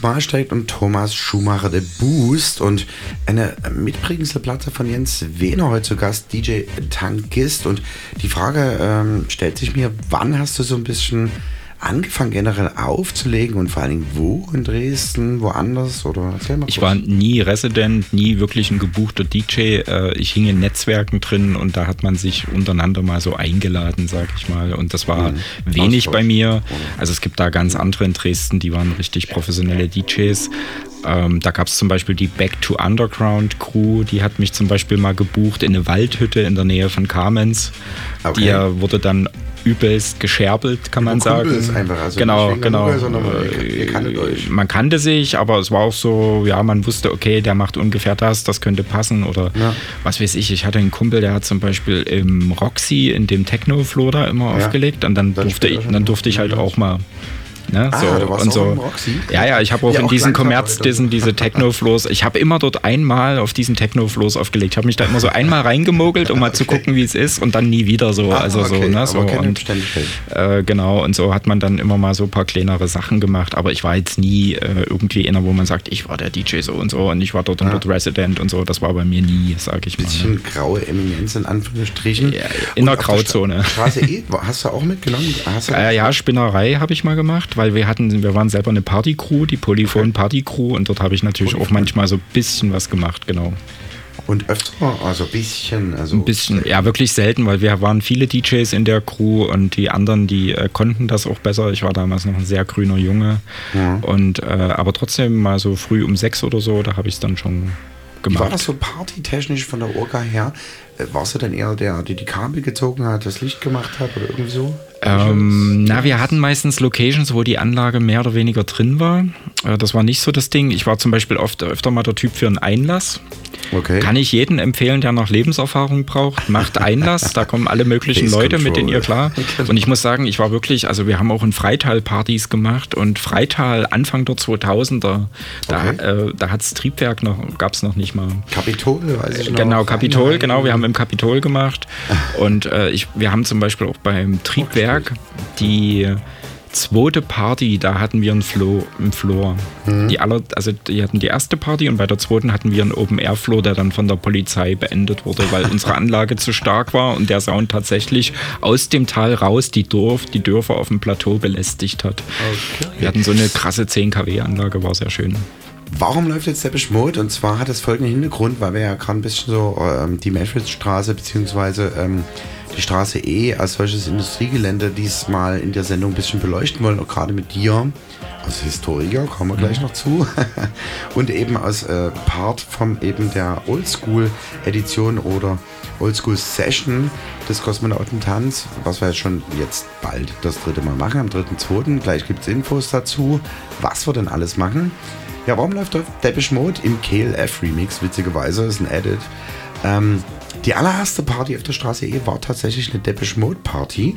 Jens Mahlstedt und Thomas Schumacher, der Boost und eine Mitbringselplatte von Jens Wehner heute zu Gast, DJ Tankist. Und die Frage ähm, stellt sich mir, wann hast du so ein bisschen angefangen generell aufzulegen und vor allen Dingen wo in Dresden, woanders oder erzähl mal Ich war nie Resident, nie wirklich ein gebuchter DJ. Äh, Ich hing in Netzwerken drin und da hat man sich untereinander mal so eingeladen, sag ich mal. Und das war Mhm. wenig Austausch. bei mir. Also es gibt da ganz andere in Dresden, die waren richtig professionelle DJs. Ähm, da gab es zum Beispiel die Back to Underground Crew, die hat mich zum Beispiel mal gebucht in eine Waldhütte in der Nähe von Kamenz. Okay. Die äh, wurde dann übelst gescherbelt, kann man sagen. Kumpels einfach, also genau, genau. Mucke, sondern Äh, ihr kanntet euch. Man kannte sich, aber es war auch so, ja, man wusste, okay, der macht ungefähr das, das könnte passen oder Ja. was weiß ich. Ich hatte einen Kumpel, der hat zum Beispiel im Roxy in dem Techno-Floor da immer Ja. aufgelegt und dann Dann durfte ich, dann durfte ich halt auch mal. Ne, Ah, so, du warst und so. im Roxy? Ja, ja, ich habe auch Ja, in auch diesen Klangfarbe Kommerz, oder diesen, diese Techno-Floors, ich habe immer dort einmal auf diesen Techno-Floors aufgelegt. Ich habe mich da immer so einmal reingemogelt, um mal zu gucken, wie es ist und dann nie wieder so. Ah, also so, okay, ne, so. keine Und, Beständigkeit. äh, genau, und so hat man dann immer mal so ein paar kleinere Sachen gemacht, aber ich war jetzt nie äh, irgendwie einer, wo man sagt, ich war der DJ so und so und ich war dort und Ja. dort Resident und so. Das war bei mir nie, sag ich mal. Ne? Bisschen graue Eminenz in Anführungsstrichen. Ja, in der Und der Grauzone. Stra- Straße E, hast du auch mitgenommen? Hast du Äh, ja, Spinnerei habe ich mal gemacht, weil wir hatten, wir waren selber eine Partycrew, die Polyphon Partycrew und dort habe ich natürlich auch manchmal so ein bisschen was gemacht, genau. Und öfter, also ein bisschen, also Ein bisschen, ja, wirklich selten, weil wir waren viele DJs in der Crew und die anderen, die äh, konnten das auch besser. Ich war damals noch ein sehr grüner Junge. Ja. Und äh, aber trotzdem mal so früh um sechs oder so, da habe ich es dann schon Wie war gemacht. das so partytechnisch von der Orga her? Äh, Warst du denn eher der, der die Kabel gezogen hat, das Licht gemacht hat oder irgendwie so? Ähm, na, wir hatten meistens Locations, wo die Anlage mehr oder weniger drin war. Äh, das war nicht so das Ding. Ich war zum Beispiel oft öfter mal der Typ für einen Einlass. Okay. Kann ich jeden empfehlen, der noch Lebenserfahrung braucht, macht Einlass. Da kommen alle möglichen Face Leute mit in Control. ihr klar. Und ich muss sagen, ich war wirklich, also wir haben auch in Freital Partys gemacht und Freital Anfang der 2000er, da, äh, da hat es Triebwerk noch, gab es noch nicht mal. Kapitol, weiß ich noch. Genau, Kapitol, genau. Wir haben im Kapitol gemacht. Und äh, ich, wir haben zum Beispiel auch beim Triebwerk die zweite Party, da hatten wir einen Floor. Einen Floor. Mhm. Die aller, also die hatten die erste Party und bei der zweiten hatten wir einen Open-Air-Floor, der dann von der Polizei beendet wurde, weil unsere Anlage zu stark war und der Sound tatsächlich aus dem Tal raus die, Dorf, die Dörfer auf dem Plateau belästigt hat. Wir hatten so eine krasse 10 kW-Anlage, war sehr schön. Warum läuft jetzt Depeche Mode? Und zwar hat das folgenden Hintergrund, weil wir ja gerade ein bisschen so ähm, die Menschwitzstraße beziehungsweise ähm, die Straße E als solches Industriegelände diesmal in der Sendung ein bisschen beleuchten wollen, auch gerade mit dir als Historiker, kommen wir gleich noch zu, und eben als äh, Part von eben der Oldschool-Edition oder Oldschool-Session des Kosmonautentanz, was wir jetzt schon jetzt bald das dritte Mal machen, am 3.2. Gleich gibt es Infos dazu, was wir denn alles machen. Ja, warum läuft auf Depeche Mode im KLF Remix? Witzigerweise ist ein Edit. Ähm, die allererste Party auf der Straße E war tatsächlich eine Depeche Mode Party.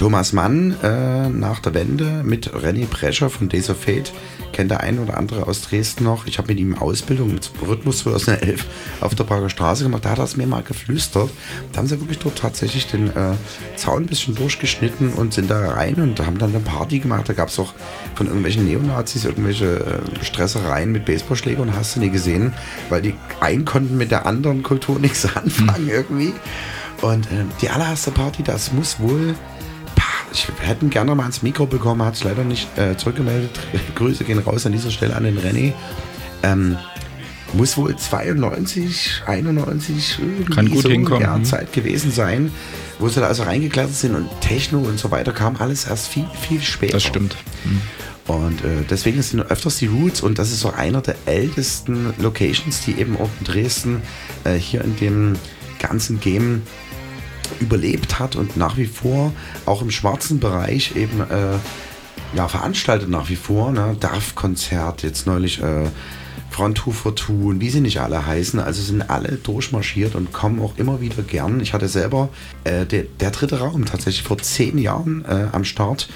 Thomas Mann äh, nach der Wende mit René Prescher von Days of Fate. Kennt der ein oder andere aus Dresden noch. Ich habe mit ihm Ausbildung mit Rhythmus 2011 auf der Prager Straße gemacht. Da hat er es mir mal geflüstert. Da haben sie wirklich dort tatsächlich den äh, Zaun ein bisschen durchgeschnitten und sind da rein und haben dann eine Party gemacht. Da gab es auch von irgendwelchen Neonazis irgendwelche äh, Stressereien mit Baseballschlägern und hast du nie gesehen, weil die einen konnten mit der anderen Kultur nichts anfangen irgendwie. Und äh, die allererste Party, das muss wohl ich hätte gerne mal ins Mikro bekommen, hat es leider nicht äh, zurückgemeldet. Grüße gehen raus an dieser Stelle an den René. Ähm, muss wohl 92, 91 irgendwie Kann gut so in hinkommen, mhm. Zeit gewesen sein, wo sie da also reingeklettert sind und Techno und so weiter kam alles erst viel, viel später. Das stimmt. Mhm. Und äh, deswegen sind öfters die Roots und das ist so einer der ältesten Locations, die eben auch in Dresden äh, hier in dem ganzen Game überlebt hat und nach wie vor auch im schwarzen Bereich eben äh, ja, veranstaltet nach wie vor. Ne? DAF-Konzert, jetzt neulich äh, Front for Two und wie sie nicht alle heißen. Also sind alle durchmarschiert und kommen auch immer wieder gern. Ich hatte selber äh, der, der dritte Raum tatsächlich vor zehn Jahren äh, am Start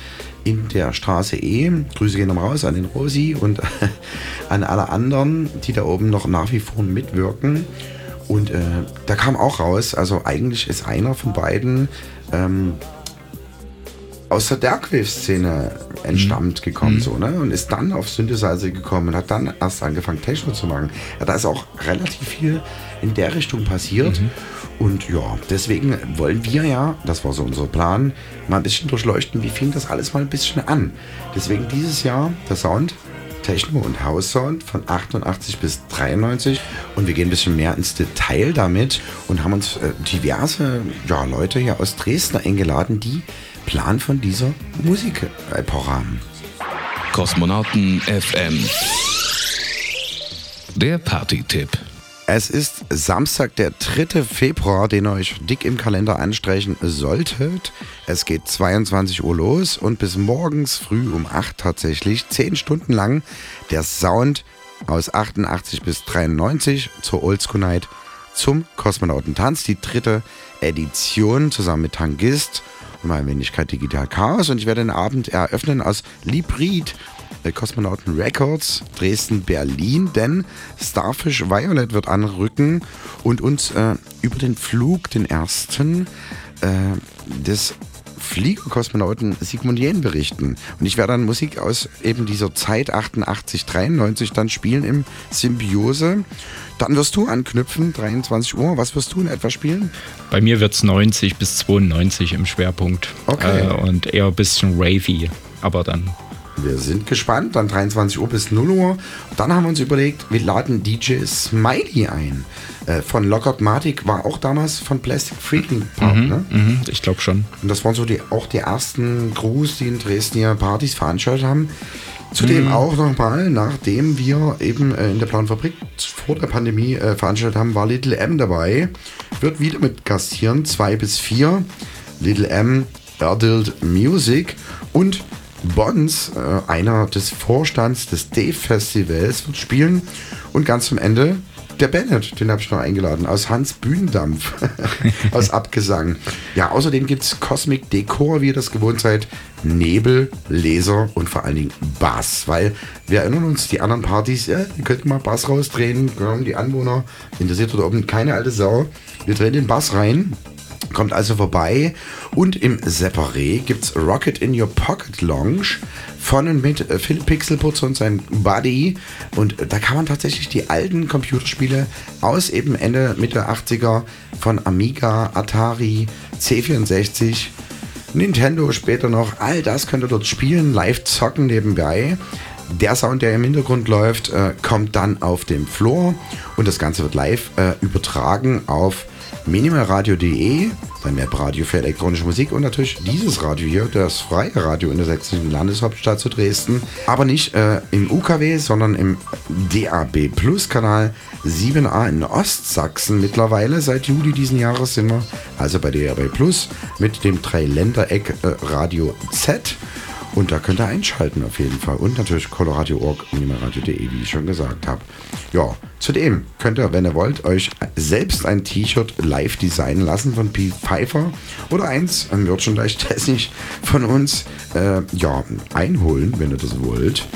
in der Straße E. Grüße gehen nochmal raus an den Rosi und an alle anderen, die da oben noch nach wie vor mitwirken. Und äh, da kam auch raus, also eigentlich ist einer von beiden ähm, aus der Darkwave-Szene entstammt gekommen, Mhm. so, ne? Und ist dann auf Synthesizer gekommen und hat dann erst angefangen, Techno zu machen. Ja, da ist auch relativ viel in der Richtung passiert. Und ja, deswegen wollen wir ja, das war so unser Plan, mal ein bisschen durchleuchten, wie fing das alles mal ein bisschen an. Deswegen dieses Jahr der Sound, Techno und House Sound von 88 bis 93 und wir gehen ein bisschen mehr ins Detail damit und haben uns äh, diverse ja, Leute hier aus Dresden eingeladen, die Plan von dieser Musikepoche haben. Kosmonauten FM. Der Party-Tipp. Es ist Samstag, der 3. Februar, den ihr euch dick im Kalender anstreichen solltet. Es geht 22 Uhr los und bis morgens früh um 8 tatsächlich, 10 Stunden lang, der Sound aus 88 bis 93 zur Oldschool Night zum Kosmonautentanz, die dritte Edition zusammen mit Tangist und meiner Wenigkeit Digital Chaos. Und ich werde den Abend eröffnen aus Librid Kosmonauten Records, Dresden, Berlin, denn Starfish Violet wird anrücken und uns äh, über den Flug, den ersten, äh, des Fliegerkosmonauten Sigmund Jähn berichten. Und ich werde dann Musik aus eben dieser Zeit 88, 93 dann spielen im Symbiose. Dann wirst du anknüpfen, 23 Uhr. Was wirst du in etwa spielen? Bei mir wird es 90 bis 92 im Schwerpunkt. Okay. Äh, und eher ein bisschen ravey, aber dann wir sind gespannt, dann 23 Uhr bis 0 Uhr. Dann haben wir uns überlegt, wir laden DJ Smiley ein. Äh, von Lockhart Matic war auch damals von Plastic Freaking Park, Mhm, ne? mhm, ich glaube schon. Und das waren so die, auch die ersten Crews, die in Dresden hier Partys veranstaltet haben. Zudem Mhm. auch nochmal, nachdem wir eben äh, in der Planfabrik vor der Pandemie äh, veranstaltet haben, war Little M dabei. Wird wieder mit gastieren, 2 bis 4. Little M, Adult Music und Bons, äh, einer des Vorstands des Dave Festivals, wird spielen. Und ganz zum Ende der Bennett, den habe ich noch eingeladen, aus Hans Bühnendampf, aus Abgesang. Ja, außerdem gibt es Cosmic Dekor, wie ihr das gewohnt seid, Nebel, Laser und vor allen Dingen Bass, weil wir erinnern uns, die anderen Partys, ja, ihr könnt mal Bass rausdrehen, die Anwohner, interessiert dort oben keine alte Sau. Wir drehen den Bass rein, Kommt also vorbei. Und im Separé gibt's Rocket in Your Pocket Lounge von und mit äh, Phil Pixelputz und seinem Buddy. Und da kann man tatsächlich die alten Computerspiele aus eben Ende, Mitte 80er von Amiga, Atari, C64, Nintendo später noch, all das könnt ihr dort spielen, live zocken nebenbei. Der Sound, der im Hintergrund läuft, äh, kommt dann auf dem Floor und das Ganze wird live äh, übertragen auf minimalradio.de, beim Webradio für elektronische Musik und natürlich dieses Radio hier, das freie Radio in der sächsischen Landeshauptstadt zu Dresden, aber nicht äh, im UKW, sondern im DAB Plus Kanal 7a in Ostsachsen mittlerweile. Seit Juli diesen Jahres sind wir also bei DAB Plus mit dem Dreiländereck äh, Radio Z. Und da könnt ihr einschalten auf jeden Fall. Und natürlich coloradio.org, minimalradio.de, wie ich schon gesagt habe. Ja, zudem könnt ihr, wenn ihr wollt, euch selbst ein T-Shirt live designen lassen von P. Pfeiffer oder eins, ein Merchandise-technisch von uns, äh, ja, einholen, wenn ihr das wollt.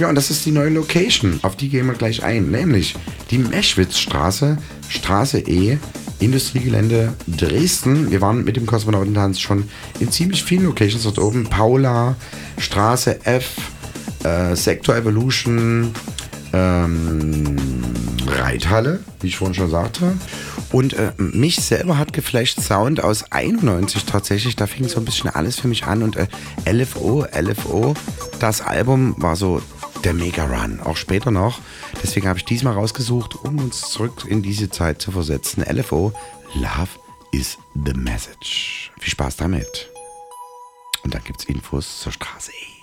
Ja, und das ist die neue Location. Auf die gehen wir gleich ein. Nämlich die Meschwitzstraße, Straße E, Industriegelände Dresden. Wir waren mit dem Kosmonautentanz schon in ziemlich vielen Locations dort oben. Paula, Straße F, äh, Sektor Evolution, ähm, Reithalle, wie ich vorhin schon sagte. Und äh, mich selber hat geflasht Sound aus 91 tatsächlich. Da fing so ein bisschen alles für mich an. Und äh, LFO, LFO, das Album war so der Mega Run, auch später noch. Deswegen habe ich diesmal rausgesucht, um uns zurück in diese Zeit zu versetzen. LFO, Love is the Message. Viel Spaß damit. Und dann gibt es Infos zur Straße E.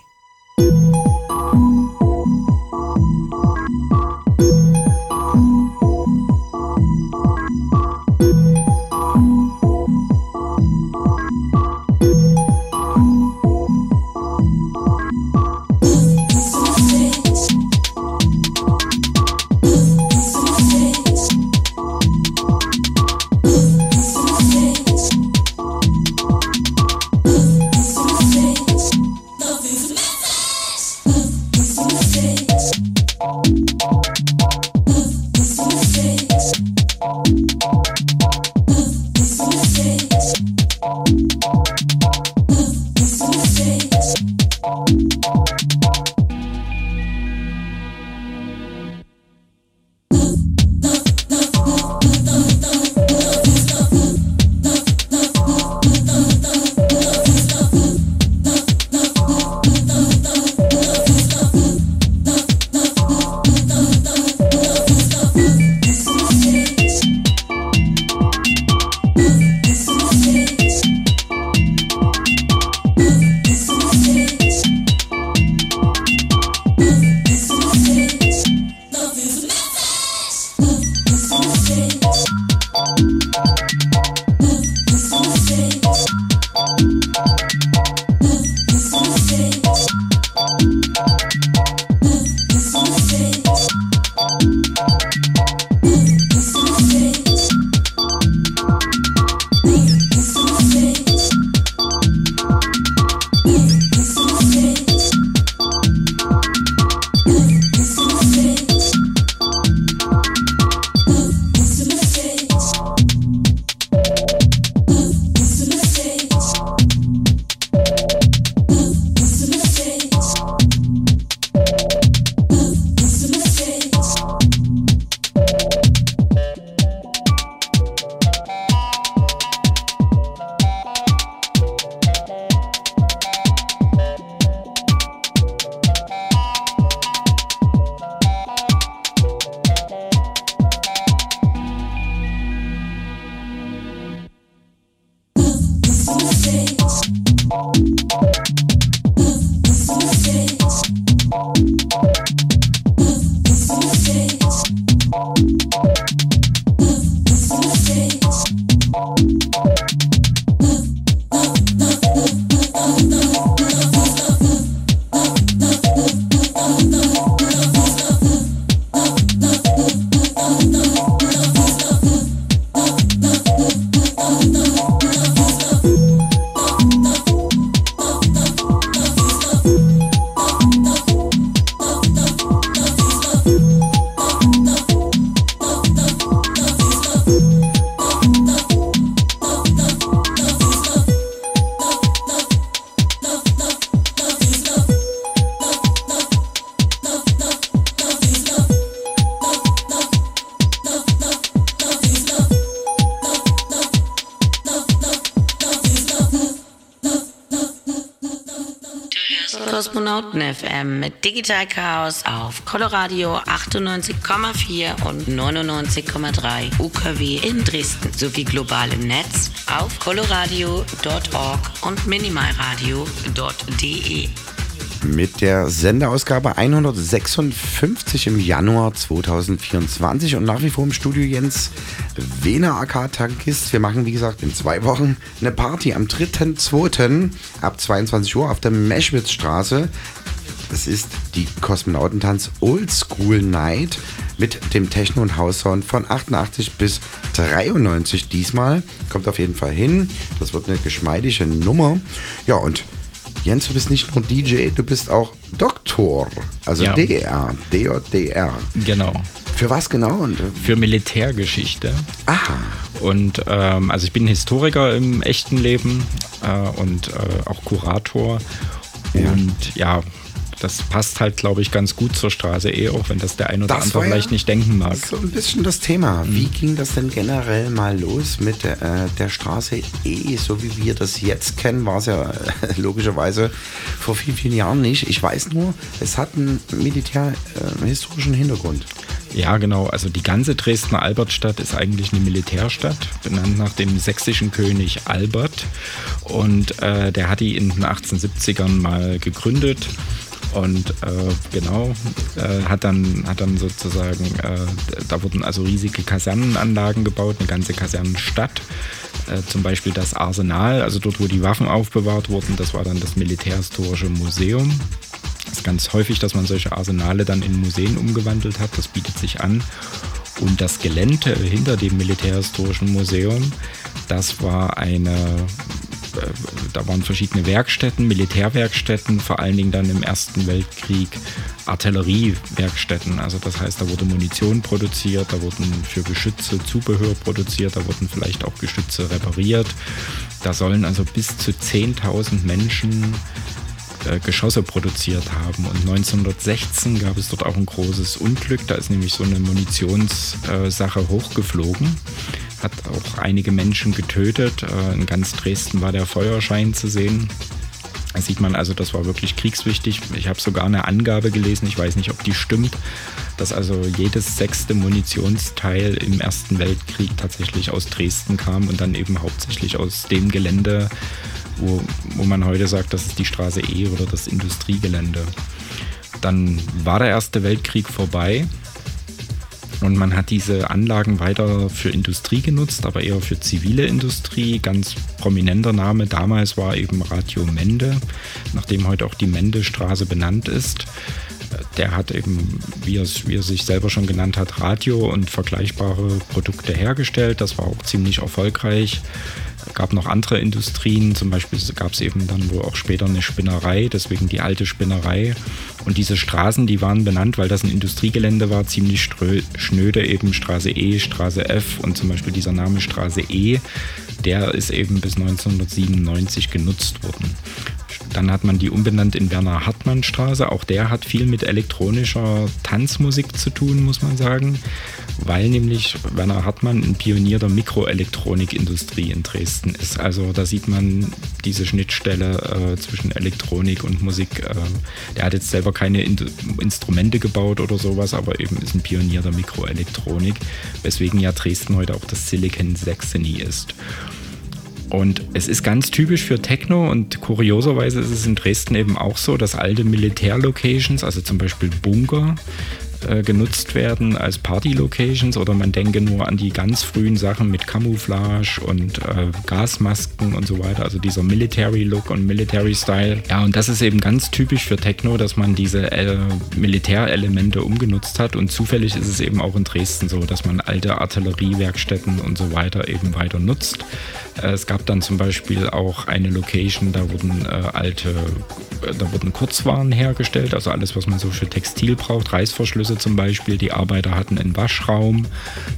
FM mit Digital Chaos auf Coloradio 98,4 und 99,3 UKW in Dresden sowie global im Netz auf coloradio.org und minimalradio.de. Mit der Sendeausgabe 156 im Januar 2024 und nach wie vor im Studio Jens Wiener AK Tankist. Wir machen, wie gesagt, in zwei Wochen eine Party am 3.2. ab 22 Uhr auf der Meschwitzstraße. Das ist die Kosmonautentanz Old School Night mit dem Techno- und House-Sound von 88 bis 93 diesmal. Kommt auf jeden Fall hin. Das wird eine geschmeidige Nummer. Ja, und Jens, du bist nicht nur DJ, du bist auch Doktor. Also Ja. DR, DJDR. Genau. Für was genau? Und, Für Militärgeschichte. aha. Und ähm, also ich bin Historiker im echten Leben äh, und äh, auch Kurator. Und ja, das passt halt, glaube ich, ganz gut zur Straße E, auch wenn das der ein oder Das andere ja vielleicht nicht denken mag. So ein bisschen das Thema. Wie ging das denn generell mal los mit der, äh, der Straße E? So wie wir das jetzt kennen, war es ja äh, logischerweise vor vielen, vielen Jahren nicht. Ich weiß nur, es hat einen militärhistorischen Hintergrund. Ja, genau. Also die ganze Dresdner Albertstadt ist eigentlich eine Militärstadt, benannt nach dem sächsischen König Albert. Und äh, der hat die in den 1870ern mal gegründet. Und äh, genau, äh, hat, dann, hat dann sozusagen, äh, da wurden also riesige Kasernenanlagen gebaut, eine ganze Kasernenstadt. Äh, zum Beispiel das Arsenal, also dort, wo die Waffen aufbewahrt wurden, das war dann das Militärhistorische Museum. Es ist ganz häufig, dass man solche Arsenale dann in Museen umgewandelt hat. Das bietet sich an. Und das Gelände hinter dem Militärhistorischen Museum, das war eine, da waren verschiedene Werkstätten, Militärwerkstätten, vor allen Dingen dann im Ersten Weltkrieg Artilleriewerkstätten. Also das heißt, da wurde Munition produziert, da wurden für Geschütze Zubehör produziert, da wurden vielleicht auch Geschütze repariert. Da sollen also bis zu 10.000 Menschen äh, Geschosse produziert haben. Und 1916 gab es dort auch ein großes Unglück. Da ist nämlich so eine Munitionssache hochgeflogen. Hat auch einige Menschen getötet. Äh, in ganz Dresden war der Feuerschein zu sehen. Da sieht man also, das war wirklich kriegswichtig. Ich habe sogar eine Angabe gelesen, ich weiß nicht, ob die stimmt, dass also jedes sechste Munitionsteil im Ersten Weltkrieg tatsächlich aus Dresden kam und dann eben hauptsächlich aus dem Gelände, wo, wo man heute sagt, das ist die Straße E oder das Industriegelände. Dann war der Erste Weltkrieg vorbei und man hat diese Anlagen weiter für Industrie genutzt, aber eher für zivile Industrie. Ganz prominenter Name damals war eben Radio Mende, nachdem heute auch die Mendestraße benannt ist. Der hat eben, wie er, es- wie er sich selber schon genannt hat, Radio und vergleichbare Produkte hergestellt. Das war auch ziemlich erfolgreich. Gab noch andere Industrien, zum Beispiel gab es eben dann wohl auch später eine Spinnerei, deswegen die alte Spinnerei. Und diese Straßen, die waren benannt, weil das ein Industriegelände war, ziemlich strö- schnöde, eben Straße E, Straße F und zum Beispiel dieser Name Straße E, der ist eben bis 1997 genutzt worden. Dann hat man die umbenannt in Werner Hartmann Straße. Auch der hat viel mit elektronischer Tanzmusik zu tun, muss man sagen, weil nämlich Werner Hartmann ein Pionier der Mikroelektronikindustrie in Dresden ist. Also da sieht man diese Schnittstelle äh, zwischen Elektronik und Musik. Äh, der hat jetzt selber keine In Instrumente gebaut oder sowas, aber eben ist ein Pionier der Mikroelektronik, weswegen ja Dresden heute auch das Silicon Saxony ist. Und es ist ganz typisch für Techno und kurioserweise ist es in Dresden eben auch so, dass alte Militärlocations, also zum Beispiel Bunker, äh, genutzt werden als Party-Locations oder man denke nur an die ganz frühen Sachen mit Camouflage und äh, Gasmasken und so weiter, also dieser Military-Look und Military-Style. Ja, und das ist eben ganz typisch für Techno, dass man diese äh, Militärelemente umgenutzt hat und zufällig ist es eben auch in Dresden so, dass man alte Artilleriewerkstätten und so weiter eben weiter nutzt. Äh, Es gab dann zum Beispiel auch eine Location, da wurden äh, alte, da wurden Kurzwaren hergestellt, also alles, was man so für Textil braucht, Reißverschlüsse zum Beispiel. Die Arbeiter hatten einen Waschraum.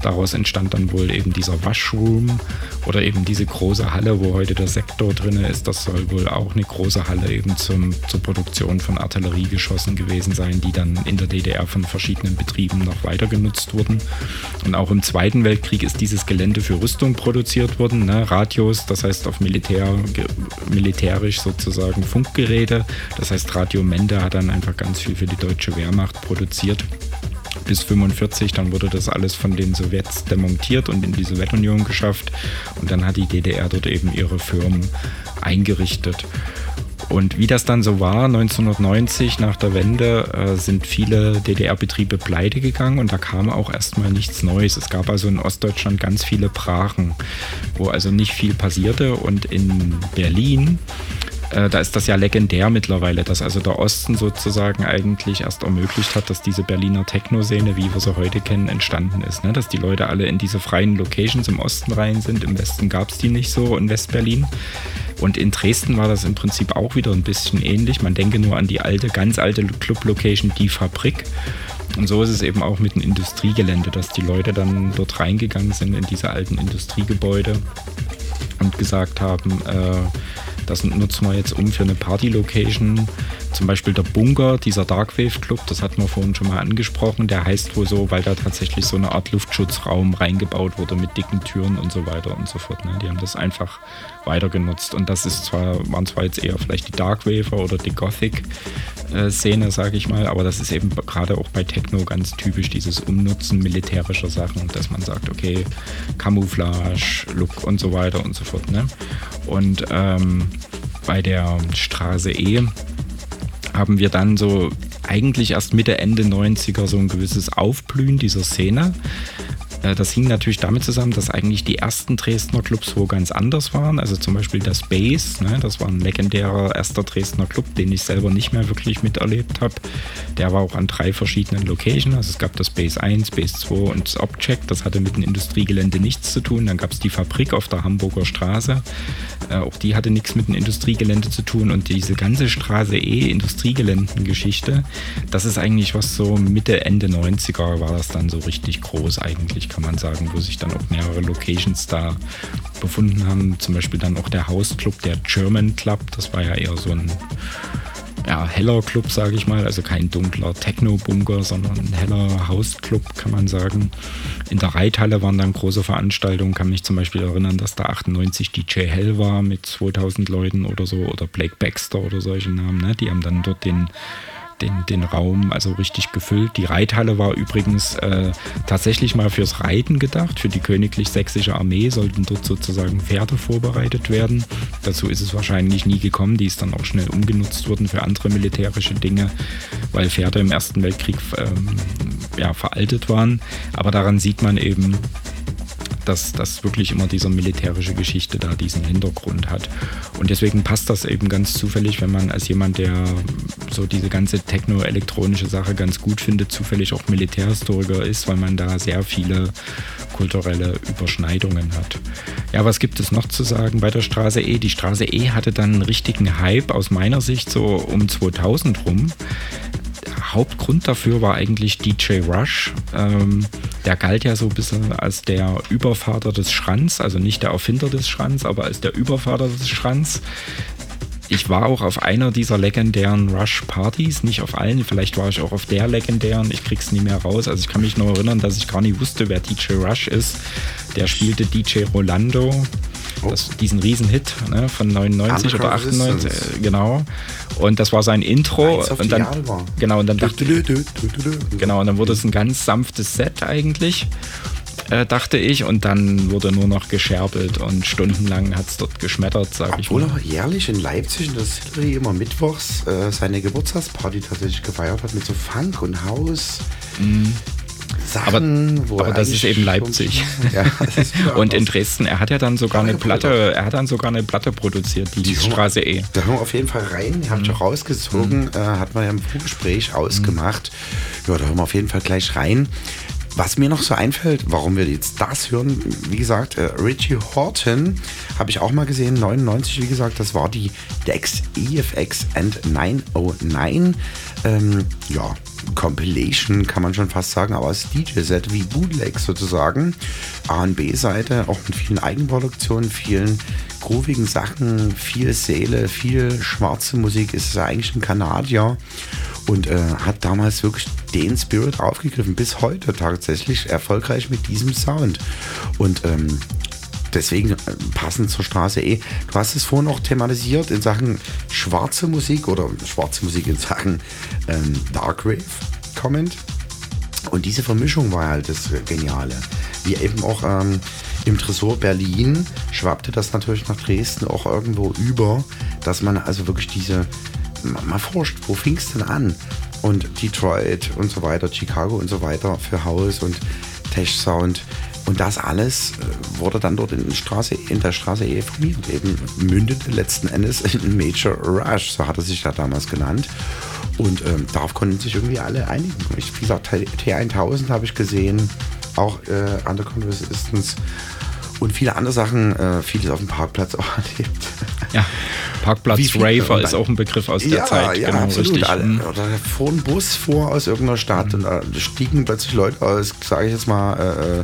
Daraus entstand dann wohl eben dieser Waschroom oder eben diese große Halle, wo heute der Sektor drin ist. Das soll wohl auch eine große Halle eben zum, zur Produktion von Artilleriegeschossen gewesen sein, die dann in der DDR von verschiedenen Betrieben noch weiter genutzt wurden. Und auch im Zweiten Weltkrieg ist dieses Gelände für Rüstung produziert worden. Ne? Radios, das heißt auf Militär, militärisch sozusagen Funkgeräte. Das heißt Radio Mende hat dann einfach ganz viel für die deutsche Wehrmacht produziert bis 45, dann wurde das alles von den Sowjets demontiert und in die Sowjetunion geschafft und dann hat die DDR dort eben ihre Firmen eingerichtet. Und wie das dann so war, 1990 nach der Wende äh, sind viele DDR-Betriebe pleite gegangen und da kam auch erstmal nichts Neues. Es gab also in Ostdeutschland ganz viele Brachen, wo also nicht viel passierte. Und in Berlin äh, da ist das ja legendär mittlerweile, dass also der Osten sozusagen eigentlich erst ermöglicht hat, dass diese Berliner Techno-Szene, wie wir sie heute kennen, entstanden ist. Ne? Dass die Leute alle in diese freien Locations im Osten rein sind. Im Westen gab es die nicht so in Westberlin. Und in Dresden war das im Prinzip auch wieder ein bisschen ähnlich. Man denke nur an die alte, ganz alte Club-Location, die Fabrik. Und so ist es eben auch mit dem Industriegelände, dass die Leute dann dort reingegangen sind in diese alten Industriegebäude und gesagt haben, äh, das nutzen wir jetzt um für eine Party-Location. Zum Beispiel der Bunker, dieser Darkwave Club, das hatten wir vorhin schon mal angesprochen. Der heißt wohl so, weil da tatsächlich so eine Art Luftschutzraum reingebaut wurde mit dicken Türen und so weiter und so fort. Ne? Die haben das einfach weiter genutzt. Und das ist zwar, waren zwar jetzt eher vielleicht die Darkwaver oder die Gothic-Szene, sage ich mal, aber das ist eben gerade auch bei Techno ganz typisch, dieses Umnutzen militärischer Sachen, dass man sagt, okay, Camouflage, Look und so weiter und so fort. Ne? Und ähm, bei der Straße E haben wir dann so eigentlich erst Mitte, Ende 90er so ein gewisses Aufblühen dieser Szene. Äh, das hing natürlich damit zusammen, dass eigentlich die ersten Dresdner Clubs wo ganz anders waren. Also zum Beispiel der Space, ne, das war ein legendärer erster Dresdner Club, den ich selber nicht mehr wirklich miterlebt habe. Der war auch an drei verschiedenen Locations. Also es gab das Space 1, Space 2 und das Object. Das hatte mit dem Industriegelände nichts zu tun. Dann gab es die Fabrik auf der Hamburger Straße. Äh, auch die hatte nichts mit dem Industriegelände zu tun. Und diese ganze Straße E, Industriegeländengeschichte, das ist eigentlich was so Mitte, Ende 90er war das dann so richtig groß eigentlich kann man sagen, wo sich dann auch mehrere Locations da befunden haben. Zum Beispiel dann auch der Hausclub, der German Club. Das war ja eher so ein ja, heller Club, sage ich mal. Also kein dunkler Techno-Bunker, sondern ein heller Hausclub, kann man sagen. In der Reithalle waren dann große Veranstaltungen. Kann mich zum Beispiel erinnern, dass da 98 DJ Hell war mit 2000 Leuten oder so. Oder Blake Baxter oder solche Namen. Ne? Die haben dann dort den den, den Raum also richtig gefüllt. Die Reithalle war übrigens äh, tatsächlich mal fürs Reiten gedacht. Für die königlich-sächsische Armee sollten dort sozusagen Pferde vorbereitet werden. Dazu ist es wahrscheinlich nie gekommen. Die ist dann auch schnell umgenutzt worden für andere militärische Dinge, weil Pferde im Ersten Weltkrieg ähm, ja, veraltet waren. Aber daran sieht man eben, dass das wirklich immer diese militärische Geschichte da diesen Hintergrund hat. Und deswegen passt das eben ganz zufällig, wenn man als jemand, der so diese ganze techno-elektronische Sache ganz gut findet, zufällig auch Militärhistoriker ist, weil man da sehr viele kulturelle Überschneidungen hat. Ja, was gibt es noch zu sagen bei der Straße E? Die Straße E hatte dann einen richtigen Hype aus meiner Sicht so um 2000 rum. Hauptgrund dafür war eigentlich DJ Rush. Ähm, der galt ja so ein bisschen als der Übervater des Schranz, also nicht der Erfinder des Schranz, aber als der Übervater des Schranz. Ich war auch auf einer dieser legendären Rush-Partys, nicht auf allen, vielleicht war ich auch auf der legendären, ich krieg's nie mehr raus. Also ich kann mich noch erinnern, dass ich gar nicht wusste, wer DJ Rush ist. Der spielte DJ Rolando, das, diesen Riesenhit ne, von 99 oder 98, äh, genau. Und das war sein Intro. Und dann, genau, und dann dachte, genau, und dann wurde es ein ganz sanftes Set eigentlich. Äh, dachte ich, und dann wurde nur noch gescherbelt und stundenlang hat es dort geschmettert, sag ich mal. Obwohl er jährlich in Leipzig in der Hillary immer mittwochs äh, seine Geburtstagsparty tatsächlich gefeiert hat mit so Funk und Haus. Mhm. Sachen, aber, aber das ist eben Leipzig. Ja, ist und in Dresden, er hat ja dann sogar eine Platte, er hat dann sogar eine Platte produziert, die, die Straße E. Da haben wir auf jeden Fall rein, die habe ich auch rausgezogen, mhm. äh, hat man ja im Vorgespräch ausgemacht. Mhm. Ja, da hören wir auf jeden Fall gleich rein. Was mir noch so einfällt, warum wir jetzt das hören, wie gesagt, äh, Richie Horton habe ich auch mal gesehen, 99, wie gesagt, das war die Dex EFX and 909. ähm, ja, Compilation kann man schon fast sagen, aber als DJ-Set wie Bootleg sozusagen. A- und B-Seite, auch mit vielen Eigenproduktionen, vielen groovigen Sachen, viel Seele, viel schwarze Musik. Ist eigentlich ein Kanadier und äh, hat damals wirklich den Spirit aufgegriffen, bis heute tatsächlich erfolgreich mit diesem Sound. Und ähm, deswegen äh, passend zur Straße E. Du hast es vorhin auch thematisiert in Sachen schwarze Musik oder schwarze Musik in Sachen ähm, Dark Rave Comment. Und diese Vermischung war halt das Geniale. Wie eben auch ähm, im Tresor Berlin schwappte das natürlich nach Dresden auch irgendwo über, dass man also wirklich diese, mal forscht, wo fing es denn an? Und Detroit und so weiter, Chicago und so weiter für House und Tech Sound. Und das alles äh, wurde dann dort in, Straße, in der Straße E formiert. Eben mündete letzten Endes in Major Rush, so hat er sich ja damals genannt. Und ähm, darauf konnten sich irgendwie alle einigen. Ich, wie gesagt, T1000 habe ich gesehen, auch äh, Underground Resistance und viele andere Sachen, äh, vieles auf dem Parkplatz auch erlebt. Ja, Parkplatz Raver ist auch ein Begriff aus der ja, Zeit. Ja, genau, absolut. richtig. Alle, Mhm. oder da fuhr ein Bus vor aus irgendeiner Stadt und da stiegen plötzlich Leute aus, sage ich jetzt mal, äh,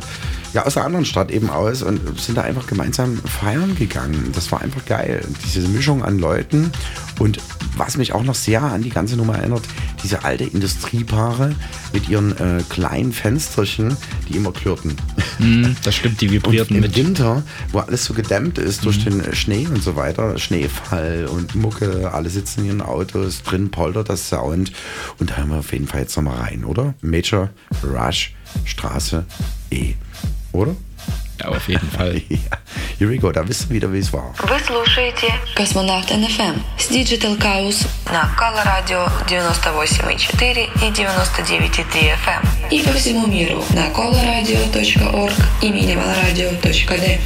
ja, aus einer anderen Stadt eben aus und sind da einfach gemeinsam feiern gegangen. Das war einfach geil. Diese Mischung an Leuten und was mich auch noch sehr an die ganze Nummer erinnert, diese alte Industriepaare mit ihren äh, kleinen Fensterchen, die immer klirrten. Mhm, das stimmt, die vibrierten und im mit. Winter, wo alles so gedämmt ist durch Mhm. den Schnee und so weiter, Schneefall und Mucke, alle sitzen in ihren Autos, drin poltert das Sound und da hören wir auf jeden Fall jetzt nochmal rein, oder? Major Rush Straße E, oder? Ja, auf jeden Fall. ja. Here we go, da wissen wir wieder, wie es war. Вы слушаете Космонавт НФМ с Digital Chaos на Кала Радио 98,4 и 99,3 FM и по всему миру на colaradio.org и minimalradio.d.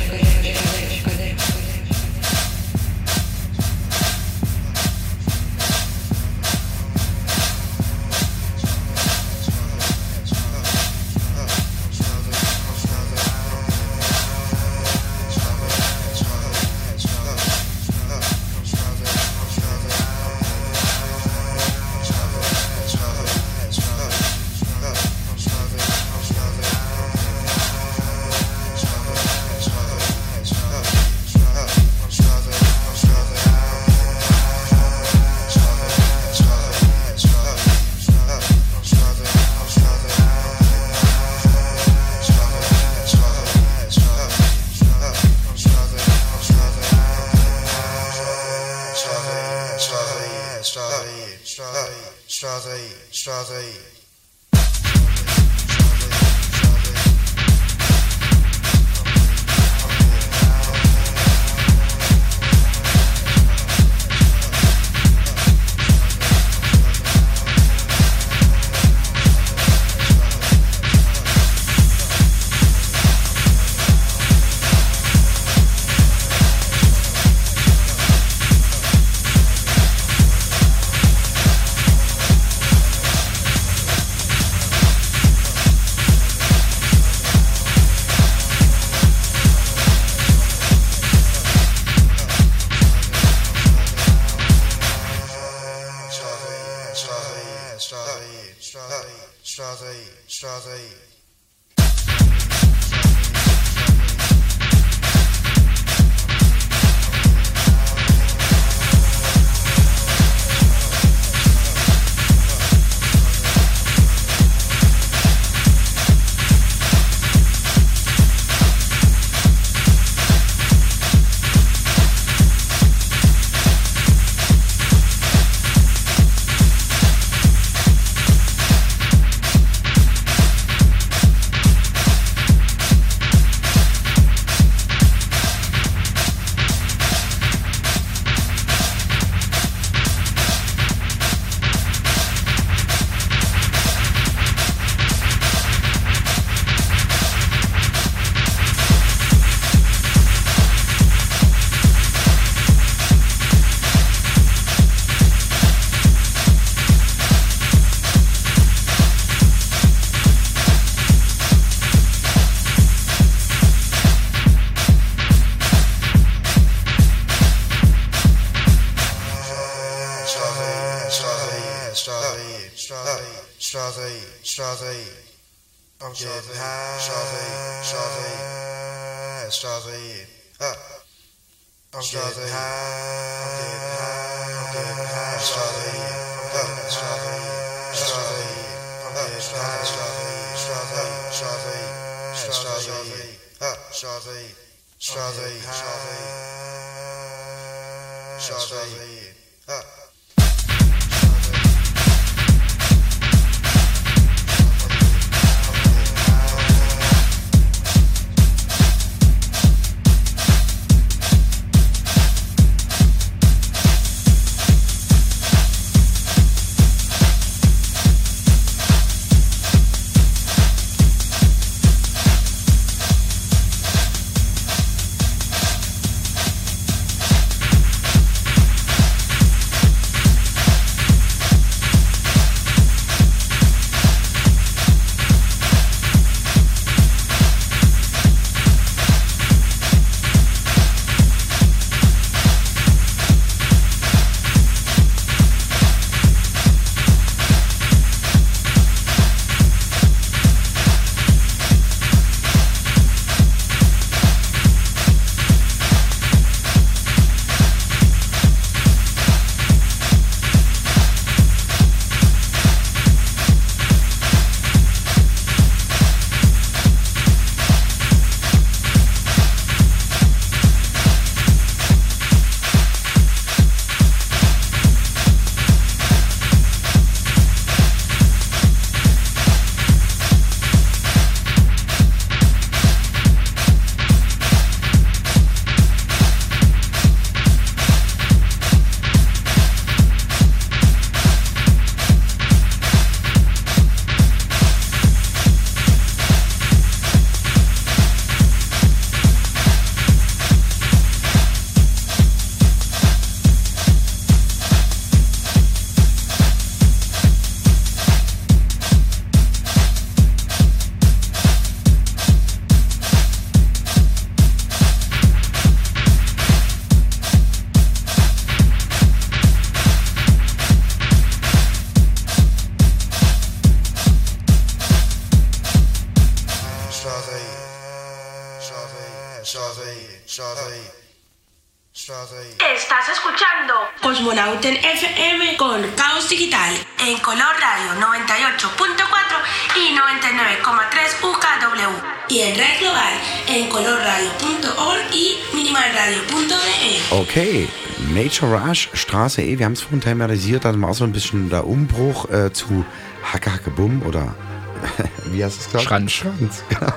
Rush, Straße E, wir haben es vorhin thematisiert, dann war so ein bisschen der Umbruch äh, zu Hacke Hacke Bumm oder wie heißt es gesagt? Schranz. Schranz, genau.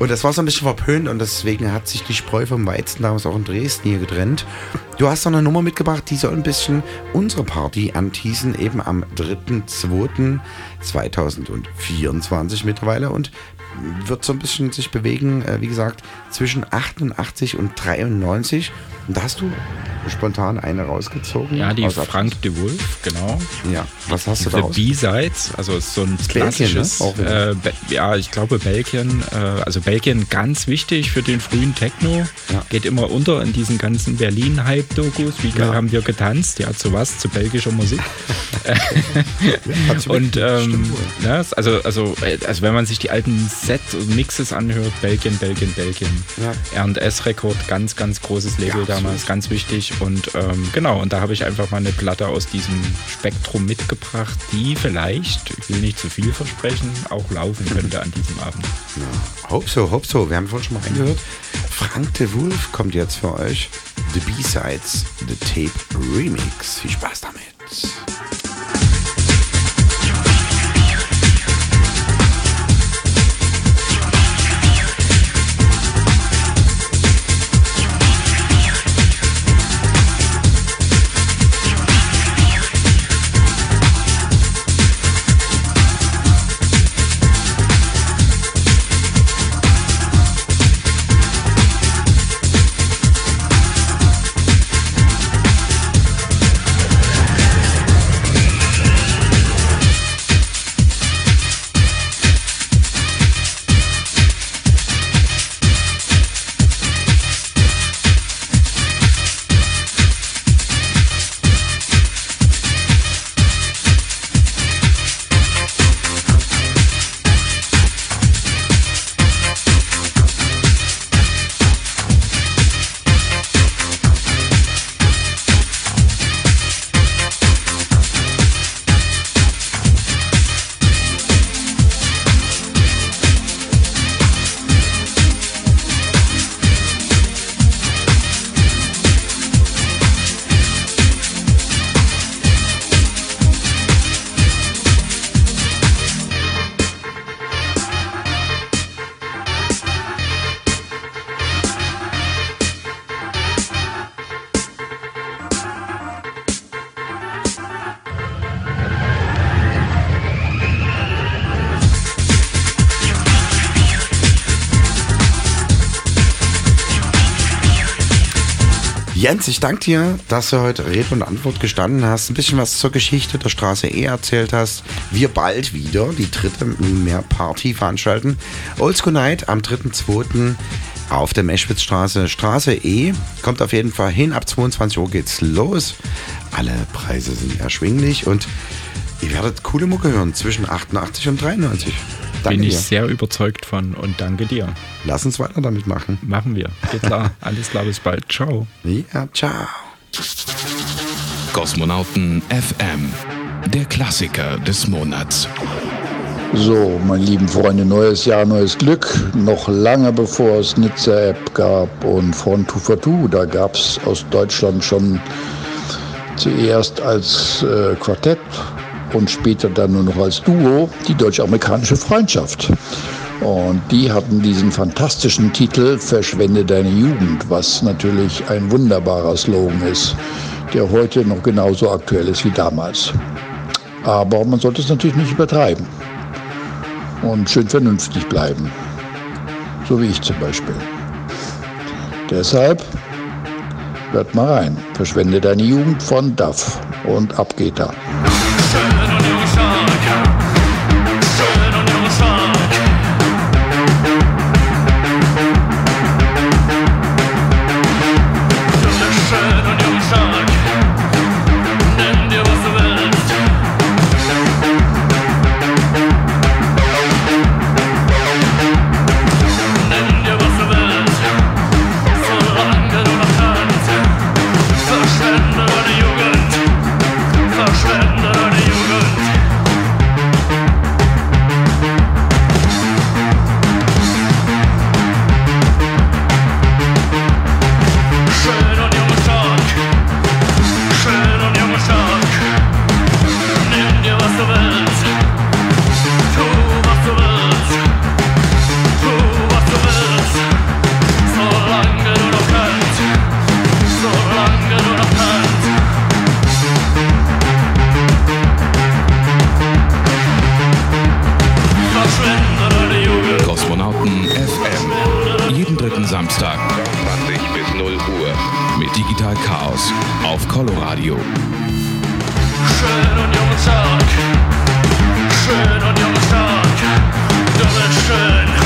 Und das war so ein bisschen verpönt und deswegen hat sich die Spreu vom Weizen damals auch in Dresden hier getrennt. Du hast noch eine Nummer mitgebracht, die soll ein bisschen unsere Party anteasen, eben am 3.2.2024 mittlerweile und wird so ein bisschen sich bewegen, äh, wie gesagt, zwischen 88 und 93. Und da hast du spontan eine rausgezogen. Ja, die Frank de Wolf, genau. Ja, was hast du The da? B-Sides, also so ein Belgien, klassisches, ne? Auch wieder. äh, Be- ja, ich glaube Belgien, äh, also Belgien ganz wichtig für den frühen Techno, geht immer unter in diesen ganzen Berlin-Hype-Dokus, wie Ja. haben wir getanzt, ja, zu was, zu belgischer Musik. und ähm, ja, es- also, also, äh, also wenn man sich die alten Set und Mixes anhört, Belgien, Belgien, Belgien. R&S-Rekord, ganz, ganz großes Label damals, ganz wichtig. Und ähm, genau, und da habe ich einfach mal eine Platte aus diesem Spektrum mitgebracht, die vielleicht, ich will nicht zu viel versprechen, auch laufen könnte an diesem Abend. Hope so, hope so. Wir haben vorhin schon mal reingehört. Frank de Wolf kommt jetzt für euch. The B-Sides, The Tape Remix. Viel Spaß damit. Jens, ich danke dir, dass du heute Rede und Antwort gestanden hast, ein bisschen was zur Geschichte der Straße E erzählt hast. Wir bald wieder die dritte nunmehr Party veranstalten. Oldschool Night am 3.2. auf der Meschwitzstraße, Straße E. Kommt auf jeden Fall hin, ab 22 Uhr geht's los. Alle Preise sind erschwinglich und ihr werdet coole Mucke hören zwischen 88 und 93. Danke Bin ich dir. sehr überzeugt von und danke dir. Lass uns weiter damit machen. Machen wir. Geht klar. Alles klar, bis bald. Ciao. Ja, ciao. Kosmonauten FM. Der Klassiker des Monats. So, meine lieben Freunde, neues Jahr, neues Glück. Noch lange bevor es Nizza-App gab und Front to for Two, da gab es aus Deutschland schon zuerst als äh, Quartett und später dann nur noch als Duo die deutsch-amerikanische Freundschaft. Und die hatten diesen fantastischen Titel Verschwende deine Jugend, was natürlich ein wunderbarer Slogan ist, der heute noch genauso aktuell ist wie damals. Aber man sollte es natürlich nicht übertreiben und schön vernünftig bleiben. So wie ich zum Beispiel. Deshalb hört mal rein. Verschwende deine Jugend von DAF und ab geht er. Verschwende Samstag 20 bis 0 Uhr. Mit Digital Chaos auf Coloradio. Schön und jung und stark, schön und jung und stark. Du bist schön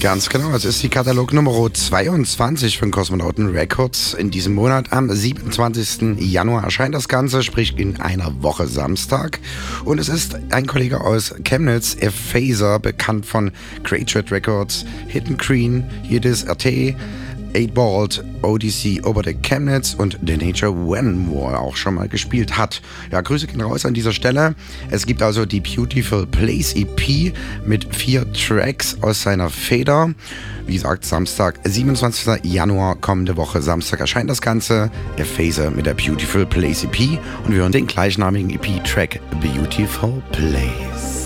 Ganz genau, es ist die Katalog Nummer 22 von Kosmonauten Records. In diesem Monat am 27. Januar erscheint das Ganze, sprich in einer Woche Samstag. Und es ist ein Kollege aus Chemnitz, Phaser, bekannt von Great Red Records, Hidden Green, Yidis RT, 8-Balled, Odyssey, Oberdeck Chemnitz und The Nature When, wo er auch schon mal gespielt hat. Ja, Grüße gehen raus an dieser Stelle. Es gibt also die Beautiful Place EP mit vier Tracks aus seiner Feder. Wie gesagt, Samstag, 27. Januar, kommende Woche Samstag erscheint das Ganze. Der Phaser mit der Beautiful Place EP und wir hören den gleichnamigen EP-Track Beautiful Place.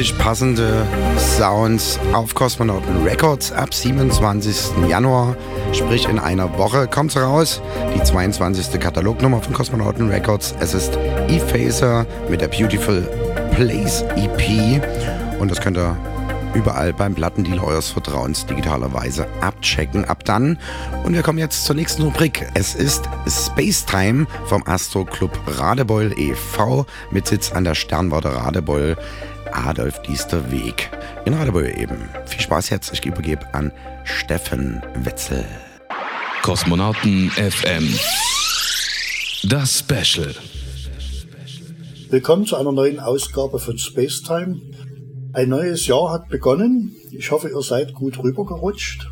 Fantastisch passende Sounds auf Kosmonauten Records ab 27. Januar, sprich in einer Woche kommt raus. Die 22. Katalognummer von Kosmonauten Records. Es ist E-Phaser mit der Beautiful Place EP und das könnt ihr überall beim Plattendealer eures Vertrauens digitalerweise abchecken. Ab dann. Und wir kommen jetzt zur nächsten Rubrik. Es ist Space Time vom Astro Club Radebeul e.V. mit Sitz an der Sternwarte Radebeul. Adolf Diester Weg. In Radebeul eben. Viel Spaß jetzt. Ich übergebe an Steffen Wetzel. Kosmonauten FM. Das Special. Willkommen zu einer neuen Ausgabe von Space Time. Ein neues Jahr hat begonnen. Ich hoffe, ihr seid gut rübergerutscht.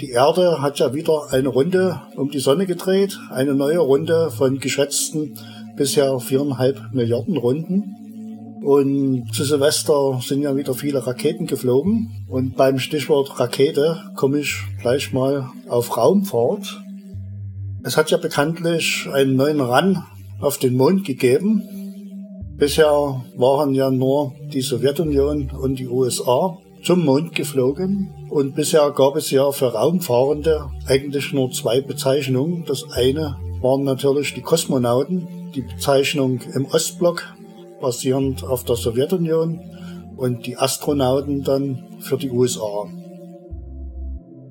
Die Erde hat ja wieder eine Runde um die Sonne gedreht. Eine neue Runde von geschätzten bisher viereinhalb Milliarden Runden. Und zu Silvester sind ja wieder viele Raketen geflogen. Und beim Stichwort Rakete komme ich gleich mal auf Raumfahrt. Es hat ja bekanntlich einen neuen Run auf den Mond gegeben. Bisher waren ja nur die Sowjetunion und die USA zum Mond geflogen und bisher gab es ja für Raumfahrende eigentlich nur zwei Bezeichnungen. Das eine waren natürlich die Kosmonauten, die Bezeichnung im Ostblock basierend auf der Sowjetunion und die Astronauten dann für die USA.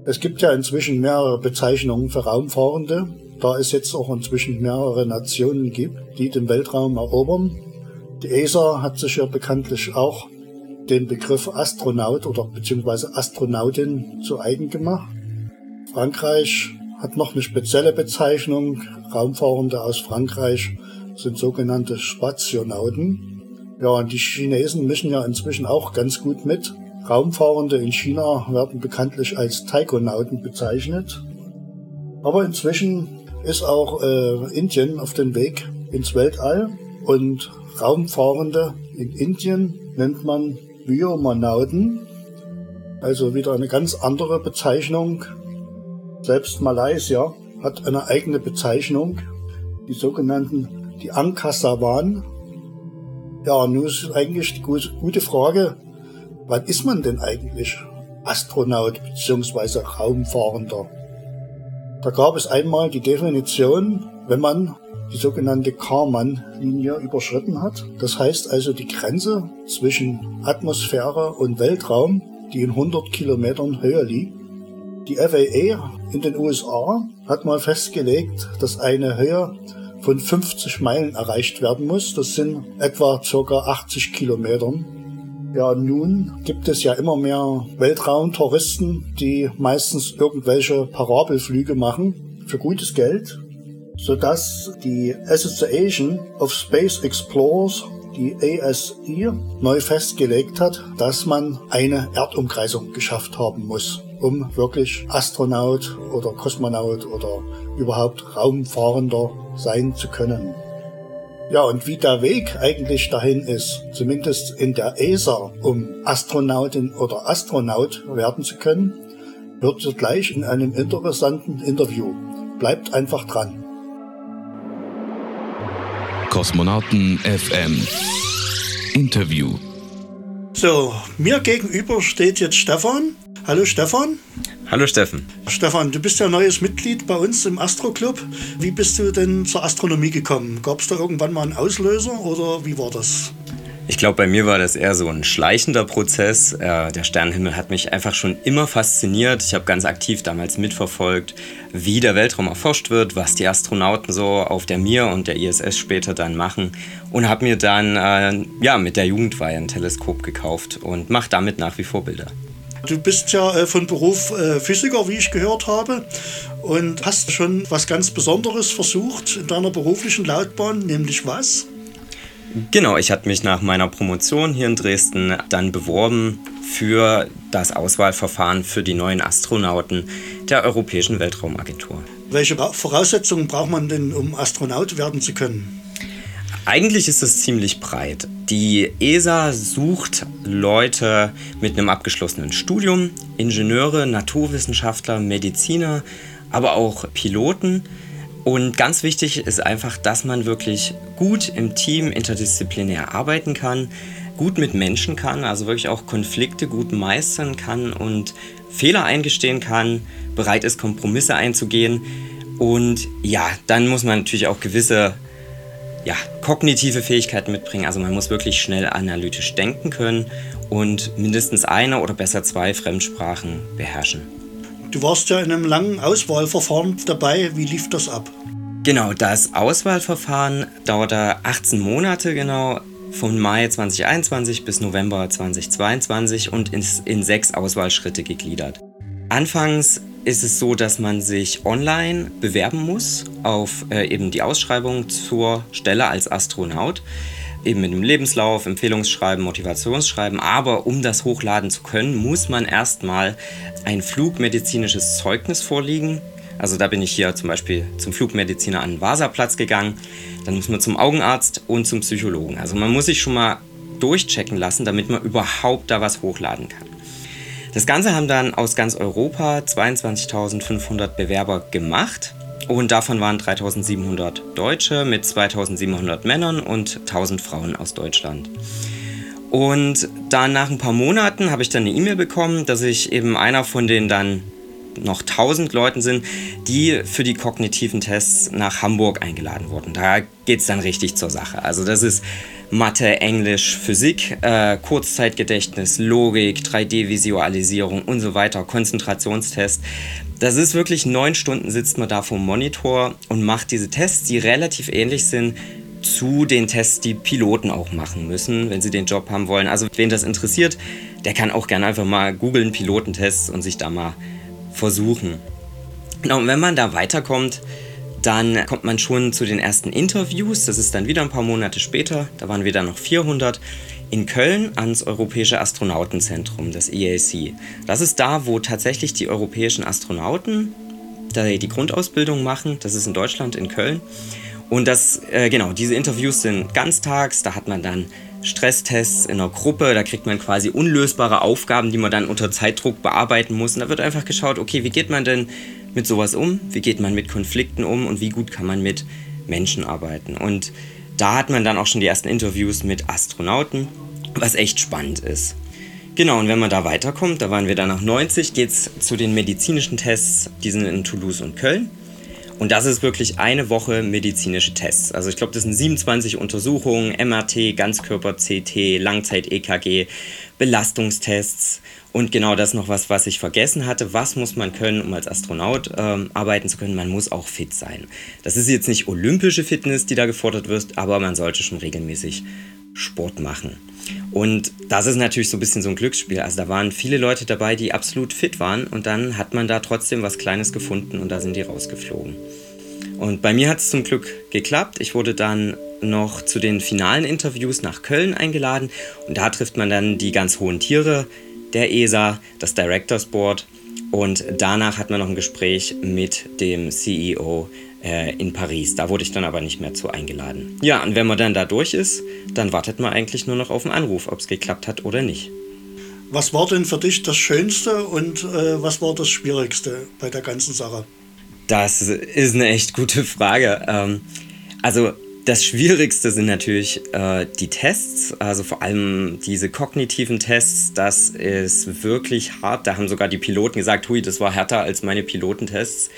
Es gibt ja inzwischen mehrere Bezeichnungen für Raumfahrende, da es jetzt auch inzwischen mehrere Nationen gibt, die den Weltraum erobern die ESA hat sich ja bekanntlich auch den Begriff Astronaut oder beziehungsweise Astronautin zu eigen gemacht. Frankreich hat noch eine spezielle Bezeichnung. Raumfahrende aus Frankreich sind sogenannte Spationauten. Ja, und die Chinesen mischen ja inzwischen auch ganz gut mit. Raumfahrende in China werden bekanntlich als Taikonauten bezeichnet. Aber inzwischen ist auch äh, Indien auf dem Weg ins Weltall und Raumfahrende in Indien nennt man Biomonauten, also wieder eine ganz andere Bezeichnung. Selbst Malaysia hat eine eigene Bezeichnung, die sogenannten die Angkasawan. Ja, nun ist eigentlich die gute Frage, wann ist man denn eigentlich Astronaut bzw. Raumfahrender? Da gab es einmal die Definition, wenn man die sogenannte Karman-Linie überschritten hat. Das heißt also die Grenze zwischen Atmosphäre und Weltraum, die in 100 Kilometern Höhe liegt. Die FAA in den USA hat mal festgelegt, dass eine Höhe von 50 Meilen erreicht werden muss. Das sind etwa ca. 80 Kilometern. Ja, nun gibt es ja immer mehr Weltraumtouristen, die meistens irgendwelche Parabelflüge machen für gutes Geld sodass die Association of Space Explorers, die ASI, neu festgelegt hat, dass man eine Erdumkreisung geschafft haben muss, um wirklich Astronaut oder Kosmonaut oder überhaupt Raumfahrender sein zu können. Ja, und wie der Weg eigentlich dahin ist, zumindest in der ESA, um Astronautin oder Astronaut werden zu können, hört ihr gleich in einem interessanten Interview. Bleibt einfach dran. Kosmonauten FM. Interview. So, mir gegenüber steht jetzt Stefan. Hallo Stefan. Hallo Steffen. Stefan, du bist ja neues Mitglied bei uns im Astro Club. Wie bist du denn zur Astronomie gekommen? Gab es da irgendwann mal einen Auslöser oder wie war das? Ich glaube, bei mir war das eher so ein schleichender Prozess. Äh, der Sternenhimmel hat mich einfach schon immer fasziniert. Ich habe ganz aktiv damals mitverfolgt, wie der Weltraum erforscht wird, was die Astronauten so auf der Mir und der ISS später dann machen und habe mir dann äh, ja, mit der Jugendweihe ein Teleskop gekauft und mache damit nach wie vor Bilder. Du bist ja äh, von Beruf äh, Physiker, wie ich gehört habe, und hast schon was ganz Besonderes versucht in deiner beruflichen Lautbahn, nämlich was? Genau, ich hatte mich nach meiner Promotion hier in Dresden dann beworben für das Auswahlverfahren für die neuen Astronauten der Europäischen Weltraumagentur. Welche Voraussetzungen braucht man denn, um Astronaut werden zu können? Eigentlich ist es ziemlich breit. Die ESA sucht Leute mit einem abgeschlossenen Studium, Ingenieure, Naturwissenschaftler, Mediziner, aber auch Piloten und ganz wichtig ist einfach, dass man wirklich gut im Team interdisziplinär arbeiten kann, gut mit Menschen kann, also wirklich auch Konflikte gut meistern kann und Fehler eingestehen kann, bereit ist, Kompromisse einzugehen. Und ja, dann muss man natürlich auch gewisse ja, kognitive Fähigkeiten mitbringen. Also man muss wirklich schnell analytisch denken können und mindestens eine oder besser zwei Fremdsprachen beherrschen. Du warst ja in einem langen Auswahlverfahren dabei. Wie lief das ab? Genau, das Auswahlverfahren dauerte 18 Monate genau, von Mai 2021 bis November 2022 und ist in sechs Auswahlschritte gegliedert. Anfangs ist es so, dass man sich online bewerben muss auf äh, eben die Ausschreibung zur Stelle als Astronaut. Eben mit einem Lebenslauf, Empfehlungsschreiben, Motivationsschreiben. Aber um das hochladen zu können, muss man erstmal ein flugmedizinisches Zeugnis vorliegen. Also da bin ich hier zum Beispiel zum Flugmediziner an den Vasaplatz gegangen. Dann muss man zum Augenarzt und zum Psychologen. Also man muss sich schon mal durchchecken lassen, damit man überhaupt da was hochladen kann. Das Ganze haben dann aus ganz Europa 22.500 Bewerber gemacht. Und davon waren 3700 Deutsche mit 2700 Männern und 1000 Frauen aus Deutschland. Und dann nach ein paar Monaten habe ich dann eine E-Mail bekommen, dass ich eben einer von den dann noch 1000 Leuten sind, die für die kognitiven Tests nach Hamburg eingeladen wurden. Da geht es dann richtig zur Sache. Also das ist Mathe, Englisch, Physik, äh, Kurzzeitgedächtnis, Logik, 3D-Visualisierung und so weiter, Konzentrationstest. Das ist wirklich neun Stunden sitzt man da vom Monitor und macht diese Tests, die relativ ähnlich sind zu den Tests, die Piloten auch machen müssen, wenn sie den Job haben wollen. Also wen das interessiert, der kann auch gerne einfach mal googeln Pilotentests und sich da mal versuchen. Genau, und wenn man da weiterkommt, dann kommt man schon zu den ersten Interviews. Das ist dann wieder ein paar Monate später. Da waren wir dann noch 400 in Köln ans Europäische Astronautenzentrum, das EAC. Das ist da, wo tatsächlich die europäischen Astronauten die Grundausbildung machen. Das ist in Deutschland, in Köln. Und das, äh, genau, diese Interviews sind ganztags. Da hat man dann Stresstests in einer Gruppe. Da kriegt man quasi unlösbare Aufgaben, die man dann unter Zeitdruck bearbeiten muss. Und da wird einfach geschaut, okay, wie geht man denn mit sowas um? Wie geht man mit Konflikten um? Und wie gut kann man mit Menschen arbeiten? Und da hat man dann auch schon die ersten Interviews mit Astronauten, was echt spannend ist. Genau, und wenn man da weiterkommt, da waren wir dann nach 90, geht es zu den medizinischen Tests, die sind in Toulouse und Köln. Und das ist wirklich eine Woche medizinische Tests. Also ich glaube, das sind 27 Untersuchungen, MRT, Ganzkörper-CT, Langzeit-EKG, Belastungstests und genau das noch was, was ich vergessen hatte. Was muss man können, um als Astronaut ähm, arbeiten zu können? Man muss auch fit sein. Das ist jetzt nicht olympische Fitness, die da gefordert wird, aber man sollte schon regelmäßig Sport machen. Und das ist natürlich so ein bisschen so ein Glücksspiel. Also da waren viele Leute dabei, die absolut fit waren und dann hat man da trotzdem was Kleines gefunden und da sind die rausgeflogen. Und bei mir hat es zum Glück geklappt. Ich wurde dann noch zu den finalen Interviews nach Köln eingeladen und da trifft man dann die ganz hohen Tiere der ESA, das Directors Board und danach hat man noch ein Gespräch mit dem CEO äh, in Paris. Da wurde ich dann aber nicht mehr zu eingeladen. Ja, und wenn man dann da durch ist, dann wartet man eigentlich nur noch auf einen Anruf, ob es geklappt hat oder nicht. Was war denn für dich das Schönste und äh, was war das Schwierigste bei der ganzen Sache? Das ist eine echt gute Frage. Ähm, also das Schwierigste sind natürlich äh, die Tests, also vor allem diese kognitiven Tests. Das ist wirklich hart. Da haben sogar die Piloten gesagt, hui, das war härter als meine Pilotentests.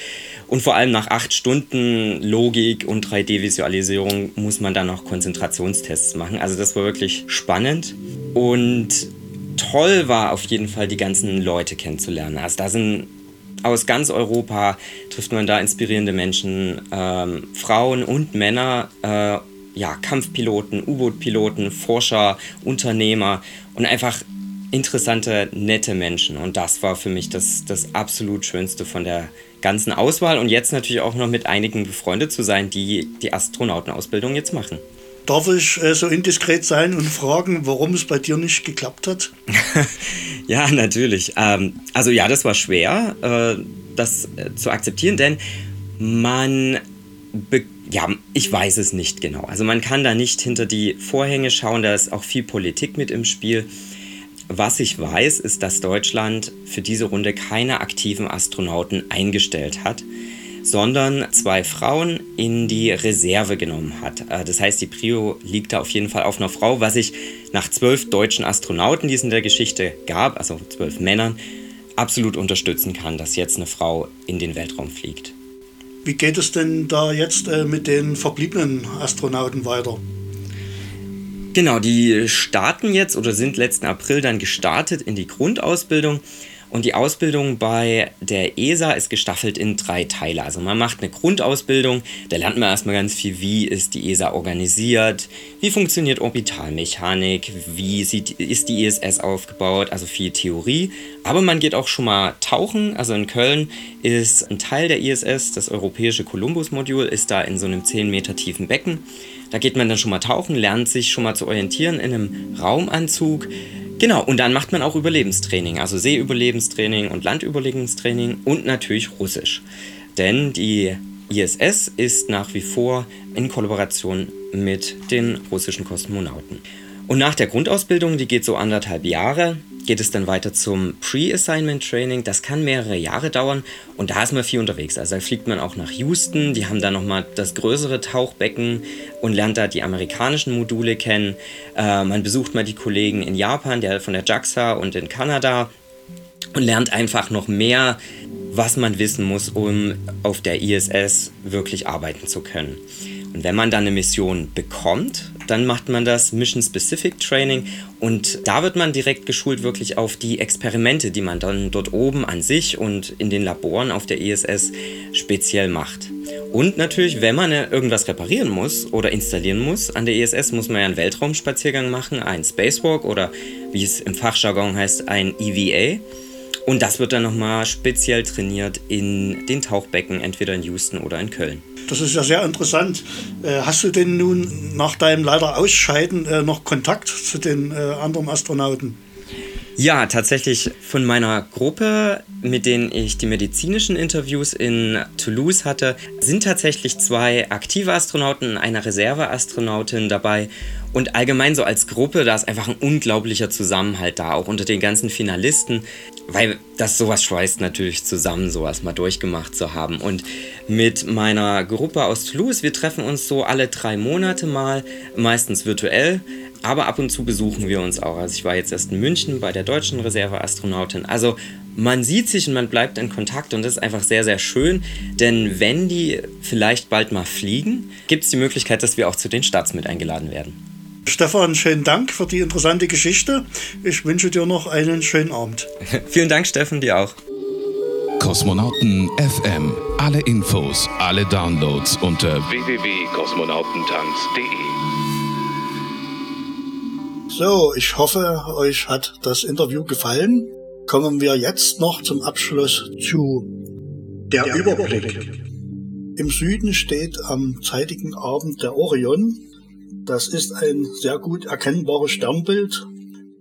Und vor allem nach acht Stunden Logik und 3D-Visualisierung muss man dann noch Konzentrationstests machen. Also das war wirklich spannend. Und toll war auf jeden Fall, die ganzen Leute kennenzulernen. Also da sind aus ganz Europa trifft man da inspirierende Menschen, ähm, Frauen und Männer, äh, ja, Kampfpiloten, U-Boot-Piloten, Forscher, Unternehmer und einfach interessante, nette Menschen. Und das war für mich das, das absolut Schönste von der ganzen Auswahl und jetzt natürlich auch noch mit einigen befreundet zu sein, die die Astronautenausbildung jetzt machen. Darf ich äh, so indiskret sein und fragen, warum es bei dir nicht geklappt hat? ja, natürlich. Ähm, also ja, das war schwer, äh, das äh, zu akzeptieren, denn man, ja, ich weiß es nicht genau. Also man kann da nicht hinter die Vorhänge schauen, da ist auch viel Politik mit im Spiel. Was ich weiß, ist, dass Deutschland für diese Runde keine aktiven Astronauten eingestellt hat, sondern zwei Frauen in die Reserve genommen hat. Äh, das heißt, die Prio liegt da auf jeden Fall auf einer Frau, was ich nach zwölf deutschen Astronauten, die es in der Geschichte gab, also zwölf Männern, absolut unterstützen kann, dass jetzt eine Frau in den Weltraum fliegt. Wie geht es denn da jetzt äh, mit den verbliebenen Astronauten weiter? Genau, die starten jetzt oder sind letzten April dann gestartet in die Grundausbildung. Und die Ausbildung bei der ESA ist gestaffelt in drei Teile. Also man macht eine Grundausbildung, da lernt man erstmal ganz viel, wie ist die ESA organisiert, wie funktioniert Orbitalmechanik, wie sieht, ist die ISS aufgebaut, also viel Theorie. Aber man geht auch schon mal tauchen. Also in Köln ist ein Teil der ISS, das europäische Columbus-Modul, ist da in so einem 10 Meter tiefen Becken. Da geht man dann schon mal tauchen, lernt sich schon mal zu orientieren in einem Raumanzug. Genau, und dann macht man auch Überlebenstraining, also Seeüberlebenstraining und Landüberlebenstraining und natürlich Russisch. Denn die ISS ist nach wie vor in Kollaboration mit den russischen Kosmonauten. Und nach der Grundausbildung, die geht so anderthalb Jahre, geht es dann weiter zum Pre-Assignment Training. Das kann mehrere Jahre dauern und da ist man viel unterwegs. Also da fliegt man auch nach Houston, die haben da nochmal das größere Tauchbecken und lernt da die amerikanischen Module kennen. Äh, man besucht mal die Kollegen in Japan, der von der JAXA und in Kanada und lernt einfach noch mehr, was man wissen muss, um auf der ISS wirklich arbeiten zu können. Und wenn man dann eine Mission bekommt, dann macht man das Mission Specific Training und da wird man direkt geschult wirklich auf die Experimente, die man dann dort oben an sich und in den Laboren auf der ISS speziell macht. Und natürlich, wenn man irgendwas reparieren muss oder installieren muss an der ISS, muss man ja einen Weltraumspaziergang machen, einen Spacewalk oder wie es im Fachjargon heißt, ein EVA. Und das wird dann nochmal speziell trainiert in den Tauchbecken, entweder in Houston oder in Köln. Das ist ja sehr interessant. Äh, hast du denn nun nach deinem leider Ausscheiden äh, noch Kontakt zu den äh, anderen Astronauten? Ja, tatsächlich von meiner Gruppe, mit denen ich die medizinischen Interviews in Toulouse hatte, sind tatsächlich zwei aktive Astronauten eine Reserveastronautin dabei. Und allgemein so als Gruppe, da ist einfach ein unglaublicher Zusammenhalt da, auch unter den ganzen Finalisten, weil das sowas schweißt natürlich zusammen, sowas mal durchgemacht zu haben. Und mit meiner Gruppe aus Toulouse, wir treffen uns so alle drei Monate mal, meistens virtuell, aber ab und zu besuchen wir uns auch. Also ich war jetzt erst in München bei der deutschen Reserveastronautin. Also man sieht sich und man bleibt in Kontakt und das ist einfach sehr, sehr schön. Denn wenn die vielleicht bald mal fliegen, gibt es die Möglichkeit, dass wir auch zu den Starts mit eingeladen werden. Stefan, schönen Dank für die interessante Geschichte. Ich wünsche dir noch einen schönen Abend. Vielen Dank, Steffen, dir auch. Kosmonauten FM. Alle Infos, alle Downloads unter www.kosmonautentanz.de. So, ich hoffe, euch hat das Interview gefallen. Kommen wir jetzt noch zum Abschluss zu der, der Überblick. Überblick. Im Süden steht am zeitigen Abend der Orion das ist ein sehr gut erkennbares Sternbild.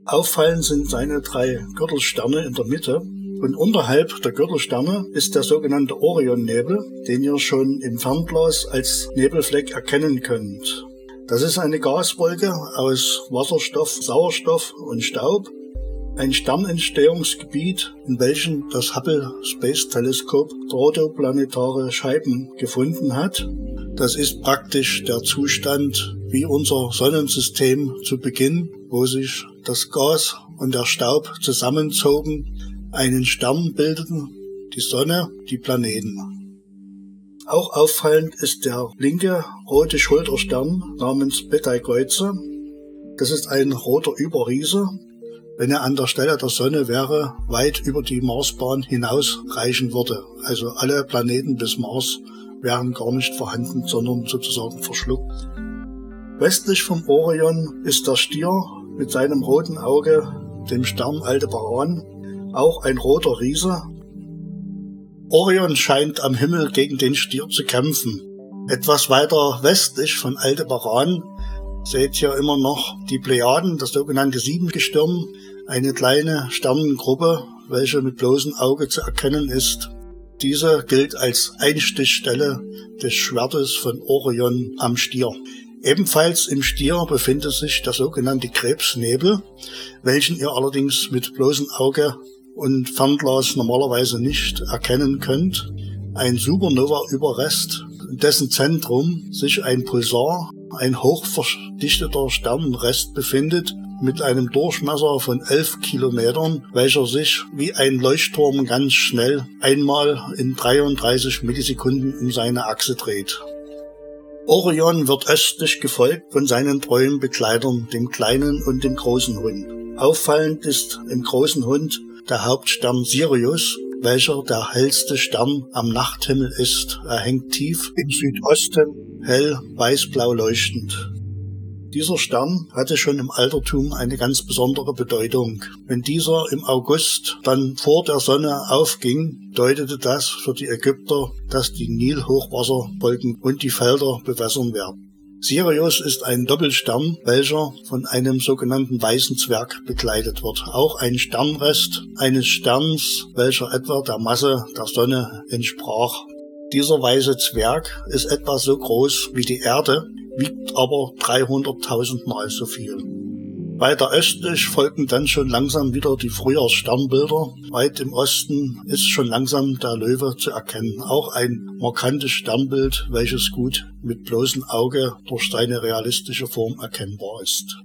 Auffallend sind seine drei Gürtelsterne in der Mitte. Und unterhalb der Gürtelsterne ist der sogenannte Orionnebel, den ihr schon im Fernglas als Nebelfleck erkennen könnt. Das ist eine Gaswolke aus Wasserstoff, Sauerstoff und Staub, ein Sternentstehungsgebiet, in welchem das Hubble Space Teleskop protoplanetare Scheiben gefunden hat. Das ist praktisch der Zustand wie unser Sonnensystem zu Beginn, wo sich das Gas und der Staub zusammenzogen, einen Stern bildeten, die Sonne, die Planeten. Auch auffallend ist der linke rote Schulterstern namens Betelgeuse. Das ist ein roter Überriese, wenn er an der Stelle der Sonne wäre, weit über die Marsbahn hinaus reichen würde. Also alle Planeten bis Mars wären gar nicht vorhanden, sondern sozusagen verschluckt. Westlich vom Orion ist der Stier mit seinem roten Auge, dem Stern Aldebaran, auch ein roter Riese. Orion scheint am Himmel gegen den Stier zu kämpfen. Etwas weiter westlich von Aldebaran seht ihr immer noch die Plejaden, das sogenannte Siebengestirn, eine kleine Sternengruppe, welche mit bloßem Auge zu erkennen ist. Diese gilt als Einstichstelle des Schwertes von Orion am Stier. Ebenfalls im Stier befindet sich der sogenannte Krebsnebel, welchen ihr allerdings mit bloßem Auge und Fernglas normalerweise nicht erkennen könnt. ein Supernova-Überrest, in dessen Zentrum sich ein Pulsar, ein hochverdichteter Sternenrest befindet, mit einem Durchmesser von 11 Kilometern, welcher sich wie ein Leuchtturm ganz schnell einmal in 33 Millisekunden um seine Achse dreht. Orion wird östlich gefolgt von seinen treuen Begleitern, dem kleinen und dem großen Hund. Auffallend ist im großen Hund der Hauptstern Sirius, welcher der hellste Stern am Nachthimmel ist. Er hängt tief im Südosten, hell weißblau leuchtend. Dieser Stern hatte schon im Altertum eine ganz besondere Bedeutung. Wenn dieser im August dann vor der Sonne aufging, deutete das für die Ägypter, dass die Nilhochwasserwolken und die Felder bewässern werden. Sirius ist ein Doppelstern, welcher von einem sogenannten weißen Zwerg begleitet wird. Auch ein Sternrest eines Sterns, welcher etwa der Masse der Sonne entsprach. Dieser weiße Zwerg ist etwa so groß wie die Erde, wiegt aber 300.000 Mal so viel. Weiter östlich folgen dann schon langsam wieder die Frühjahrssternbilder. Weit im Osten ist schon langsam der Löwe zu erkennen. Auch ein markantes Sternbild, welches gut mit bloßem Auge durch seine realistische Form erkennbar ist.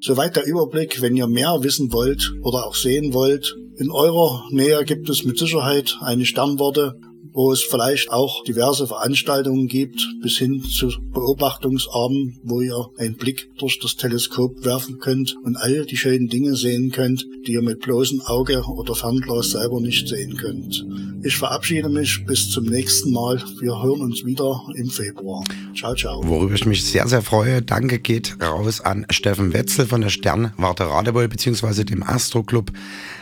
Soweit der Überblick. Wenn ihr mehr wissen wollt oder auch sehen wollt, in eurer Nähe gibt es mit Sicherheit eine Sternwarte wo es vielleicht auch diverse Veranstaltungen gibt, bis hin zu Beobachtungsabenden, wo ihr einen Blick durch das Teleskop werfen könnt und all die schönen Dinge sehen könnt, die ihr mit bloßem Auge oder Fernglas selber nicht sehen könnt. Ich verabschiede mich bis zum nächsten Mal. Wir hören uns wieder im Februar. Ciao, ciao. Worüber ich mich sehr, sehr freue. Danke geht raus an Steffen Wetzel von der Sternwarte Radebeul bzw. dem Astro Club.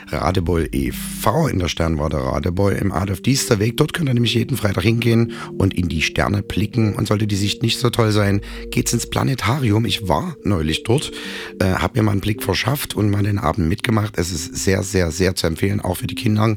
Radebeul e.V. in der Sternwarte Radebeul im Adolf Diester Weg. Dort könnt ihr nämlich jeden Freitag hingehen und in die Sterne blicken. Und sollte die Sicht nicht so toll sein, geht's ins Planetarium. Ich war neulich dort, äh, habe mir mal einen Blick verschafft und mal den Abend mitgemacht. Es ist sehr, sehr, sehr zu empfehlen, auch für die Kinder.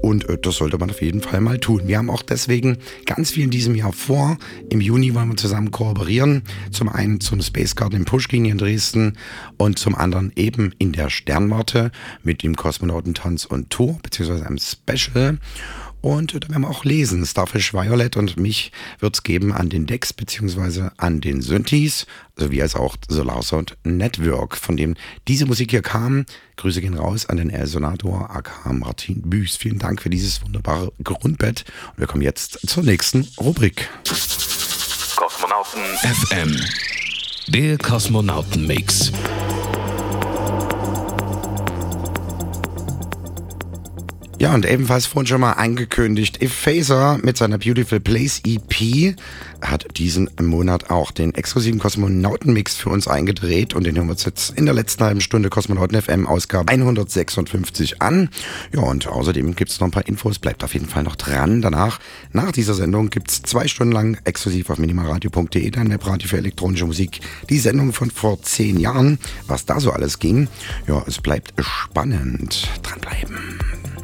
Und äh, das sollte man auf jeden Fall mal tun. Wir haben auch deswegen ganz viel in diesem Jahr vor. Im Juni wollen wir zusammen kooperieren. Zum einen zum Space Garden in Pushkin in Dresden und zum anderen eben in der Sternwarte mit dem Kosmonautentanz und Tour, beziehungsweise einem Special. Und da werden wir auch lesen. Starfish Violet und mich wird es geben an den Decks beziehungsweise an den Synthes, sowie als auch Solar Sound Network, von dem diese Musik hier kam. Grüße gehen raus an den El Sonator aka Martin Büß. Vielen Dank für dieses wunderbare Grundbett. Und wir kommen jetzt zur nächsten Rubrik. Kosmonauten FM. Der Kosmonauten-Mix. Ja, und ebenfalls vorhin schon mal angekündigt, Effacer mit seiner Beautiful Place EP hat diesen Monat auch den exklusiven Kosmonautenmix für uns eingedreht und den hören wir uns jetzt in der letzten halben Stunde Kosmonauten FM Ausgabe 156 an. Ja, und außerdem gibt's noch ein paar Infos, bleibt auf jeden Fall noch dran. Danach, nach dieser Sendung, gibt's zwei Stunden lang exklusiv auf minimalradio.de, dein Webradio für elektronische Musik, die Sendung von vor zehn Jahren, was da so alles ging. Ja, es bleibt spannend. Dranbleiben.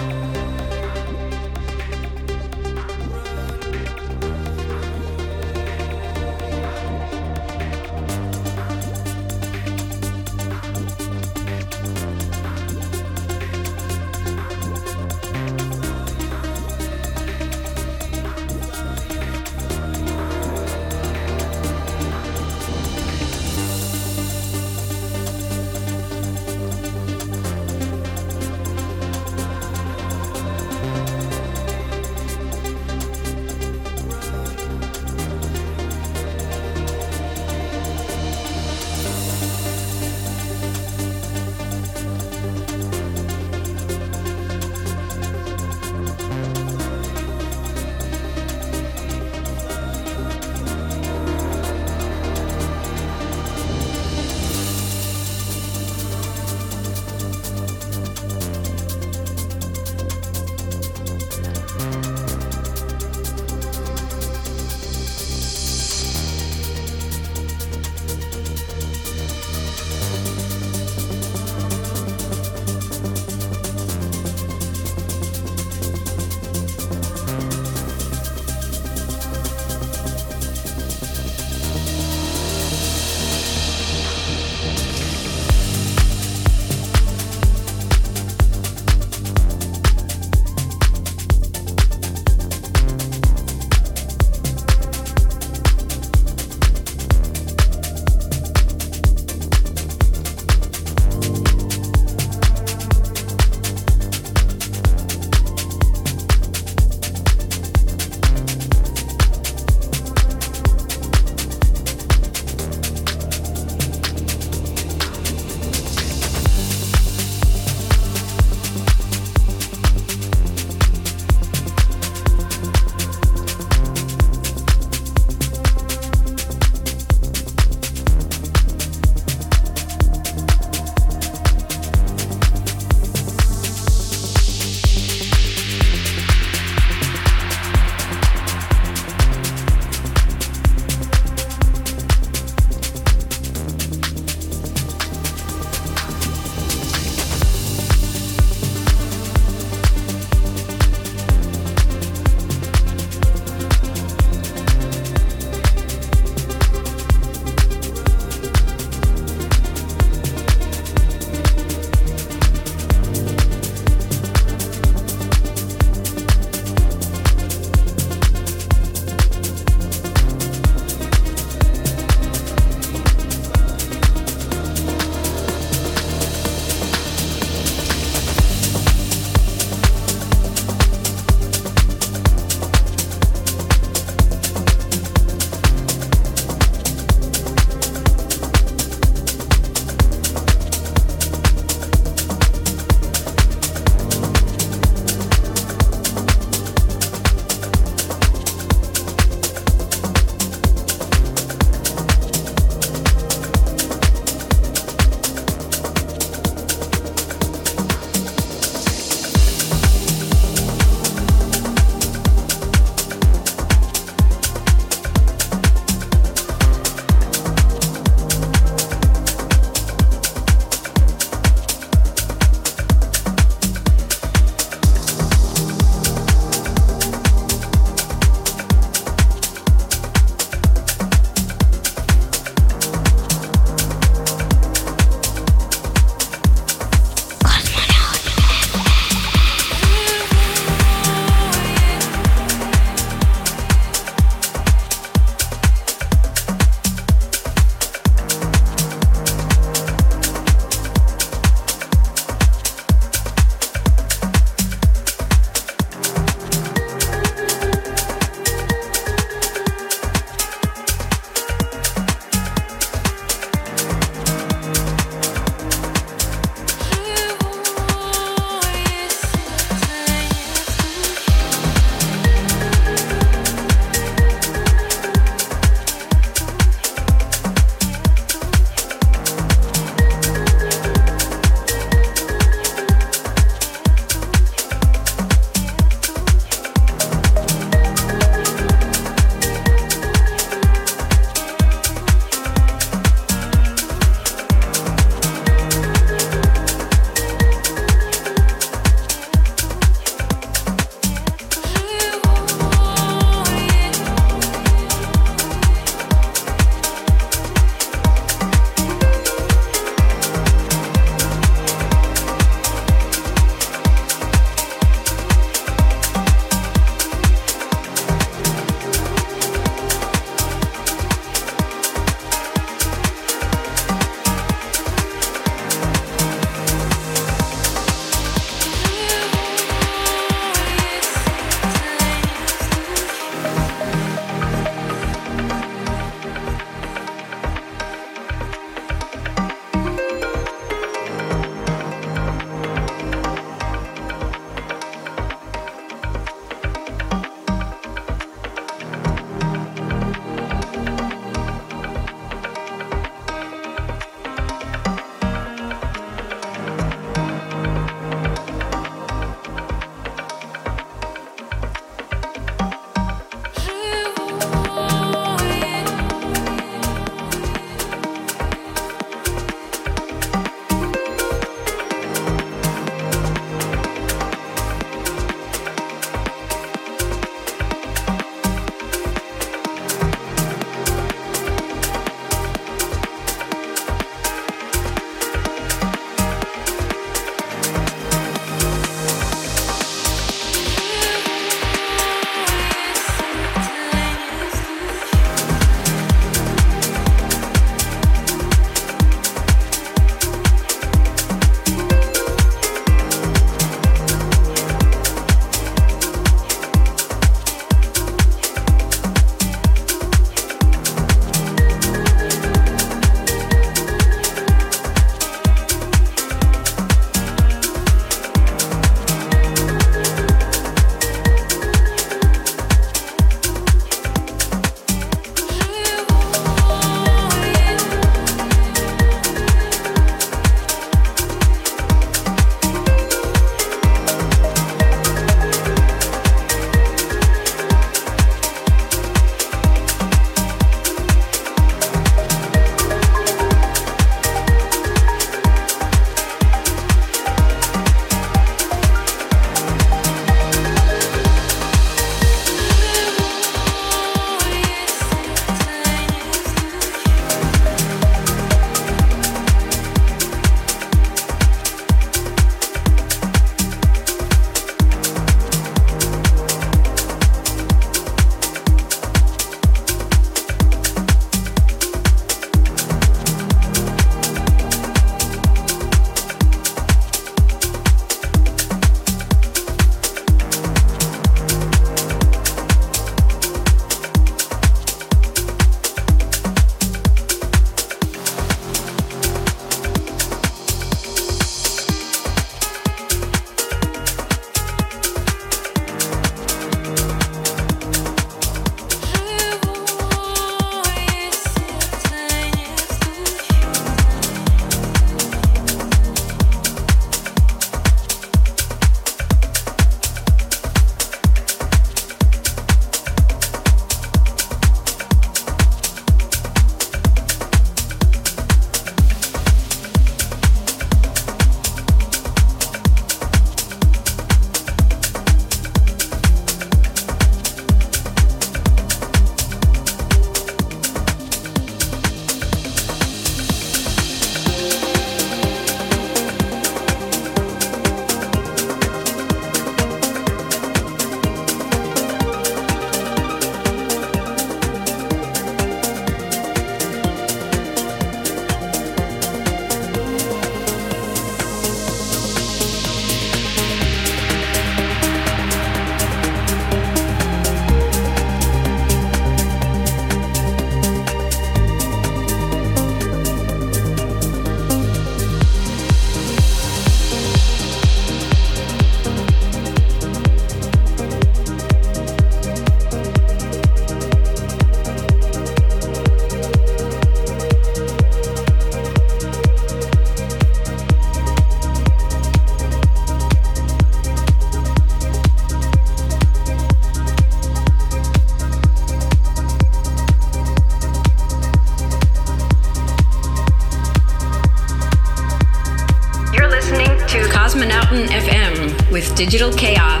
Digital Chaos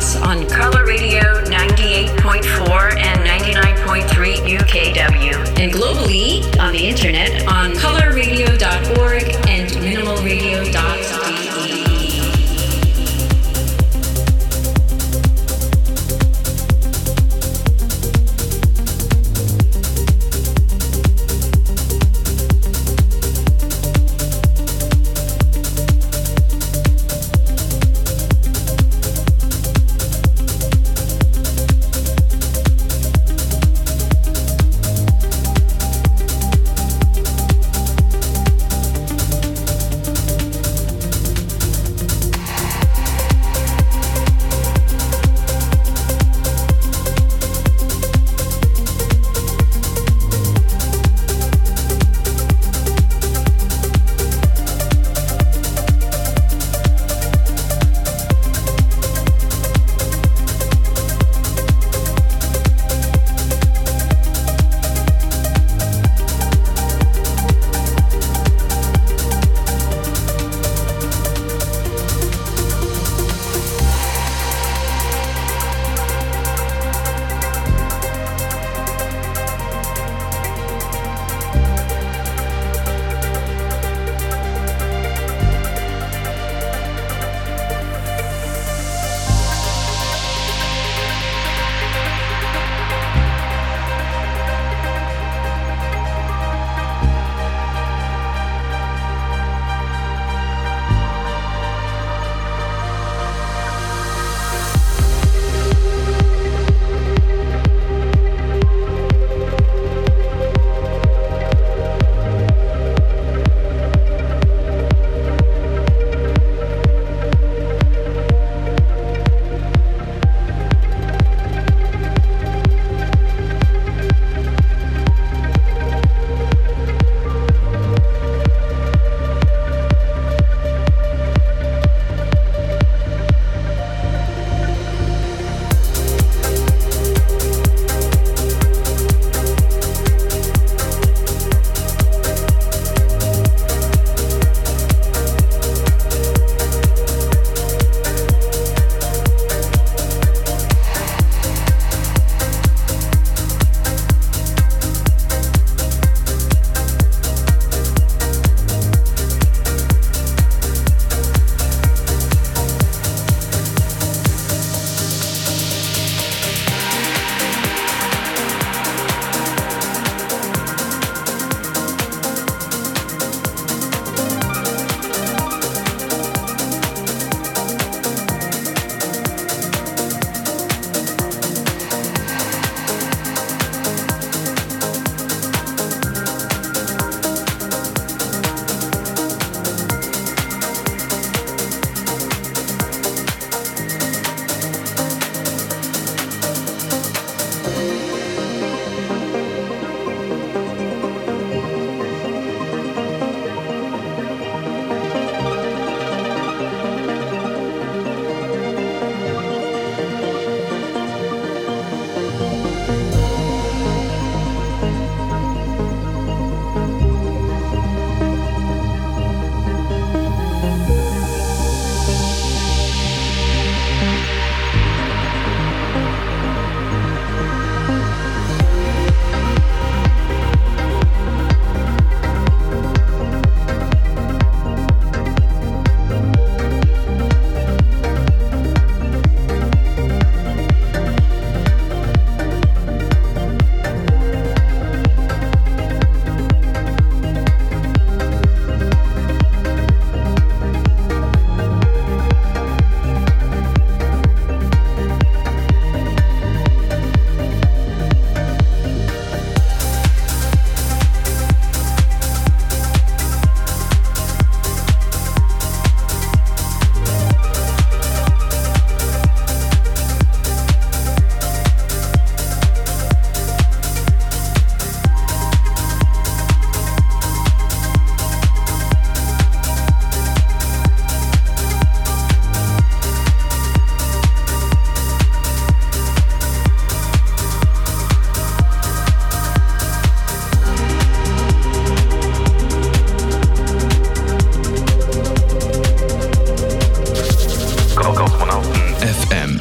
FM.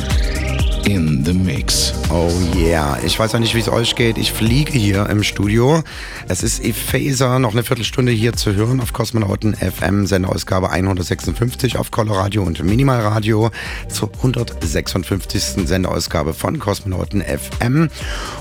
In the Mix. Oh yeah. Ich weiß ja nicht, wie es euch geht. Ich fliege hier im Studio. Es ist Ephaser, noch eine Viertelstunde hier zu hören auf Kosmonauten FM, Senderausgabe 156 auf Coloradio und Minimalradio zur 156. Senderausgabe von Kosmonauten FM.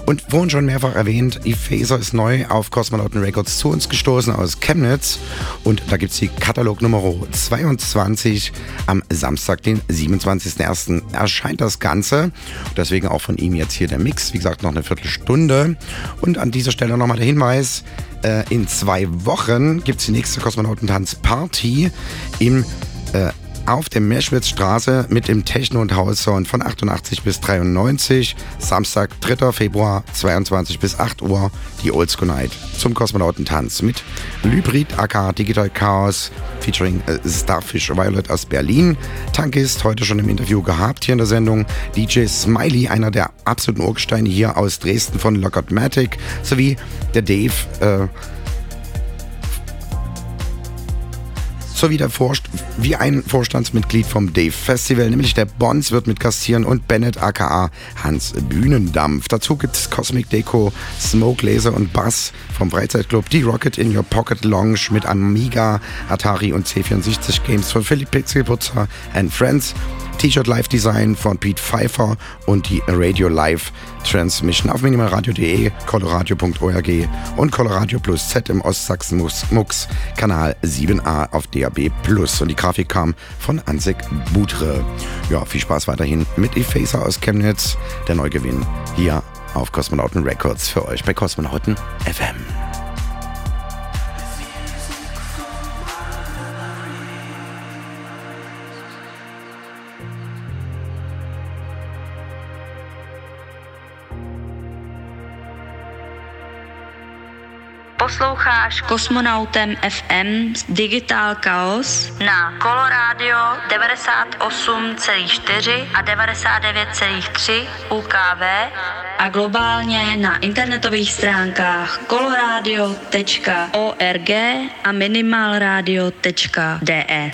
Und vorhin schon mehrfach erwähnt, Ephaser ist neu auf Kosmonauten Records zu uns gestoßen aus Chemnitz. Und da gibt es die Katalog Nummer 22. Am Samstag, den 27.01. erscheint das Ganze. Deswegen auch von ihm jetzt hier der Mix. Wie gesagt, noch eine Viertelstunde. Und an dieser Stelle nochmal der Hinweis. Äh, in zwei Wochen gibt es die nächste Kosmonautentanz-Party im äh, auf der Meschwitzstraße mit dem Techno- und House-Sound von 88 bis 93. Samstag, 3. Februar, 22 bis 8 Uhr, die Oldschool Night zum Kosmonautentanz mit Lybrid aka Digital Chaos featuring äh, Starfish Violet aus Berlin. Tankist heute schon im Interview gehabt hier in der Sendung. DJ Smiley, einer der absoluten Urgesteine hier aus Dresden von Lockout Matic, sowie der Dave, äh, sowie der Vorst wie ein Vorstandsmitglied vom Dave Festival, nämlich der Bonds wird mit gastieren und Bennett aka Hans Bühnendampf. Dazu gibt es Cosmic Deco, Smoke Laser und Bass vom Freizeitclub, die Rocket in Your Pocket Lounge mit Amiga, Atari und C64 Games von Philipp Pixelputzer and Friends. T-Shirt Live Design von Pete Pfeiffer und die Radio Live Transmission auf minimalradio.de, coloradio.org und Coloradio Plus Z im Ostsachsen Mux Kanal 7a auf DAB Plus. Und die Grafik kam von Ansek Butre. Ja, viel Spaß weiterhin mit Effacer aus Chemnitz, der Neugewinn hier auf Kosmonauten Records für euch bei Kosmonauten FM. Posloucháš Kosmonautem FM Digital Chaos na Coloradio 98,4 a 99,3 UKV a globálně na internetových stránkách coloradio.org a minimalradio.de.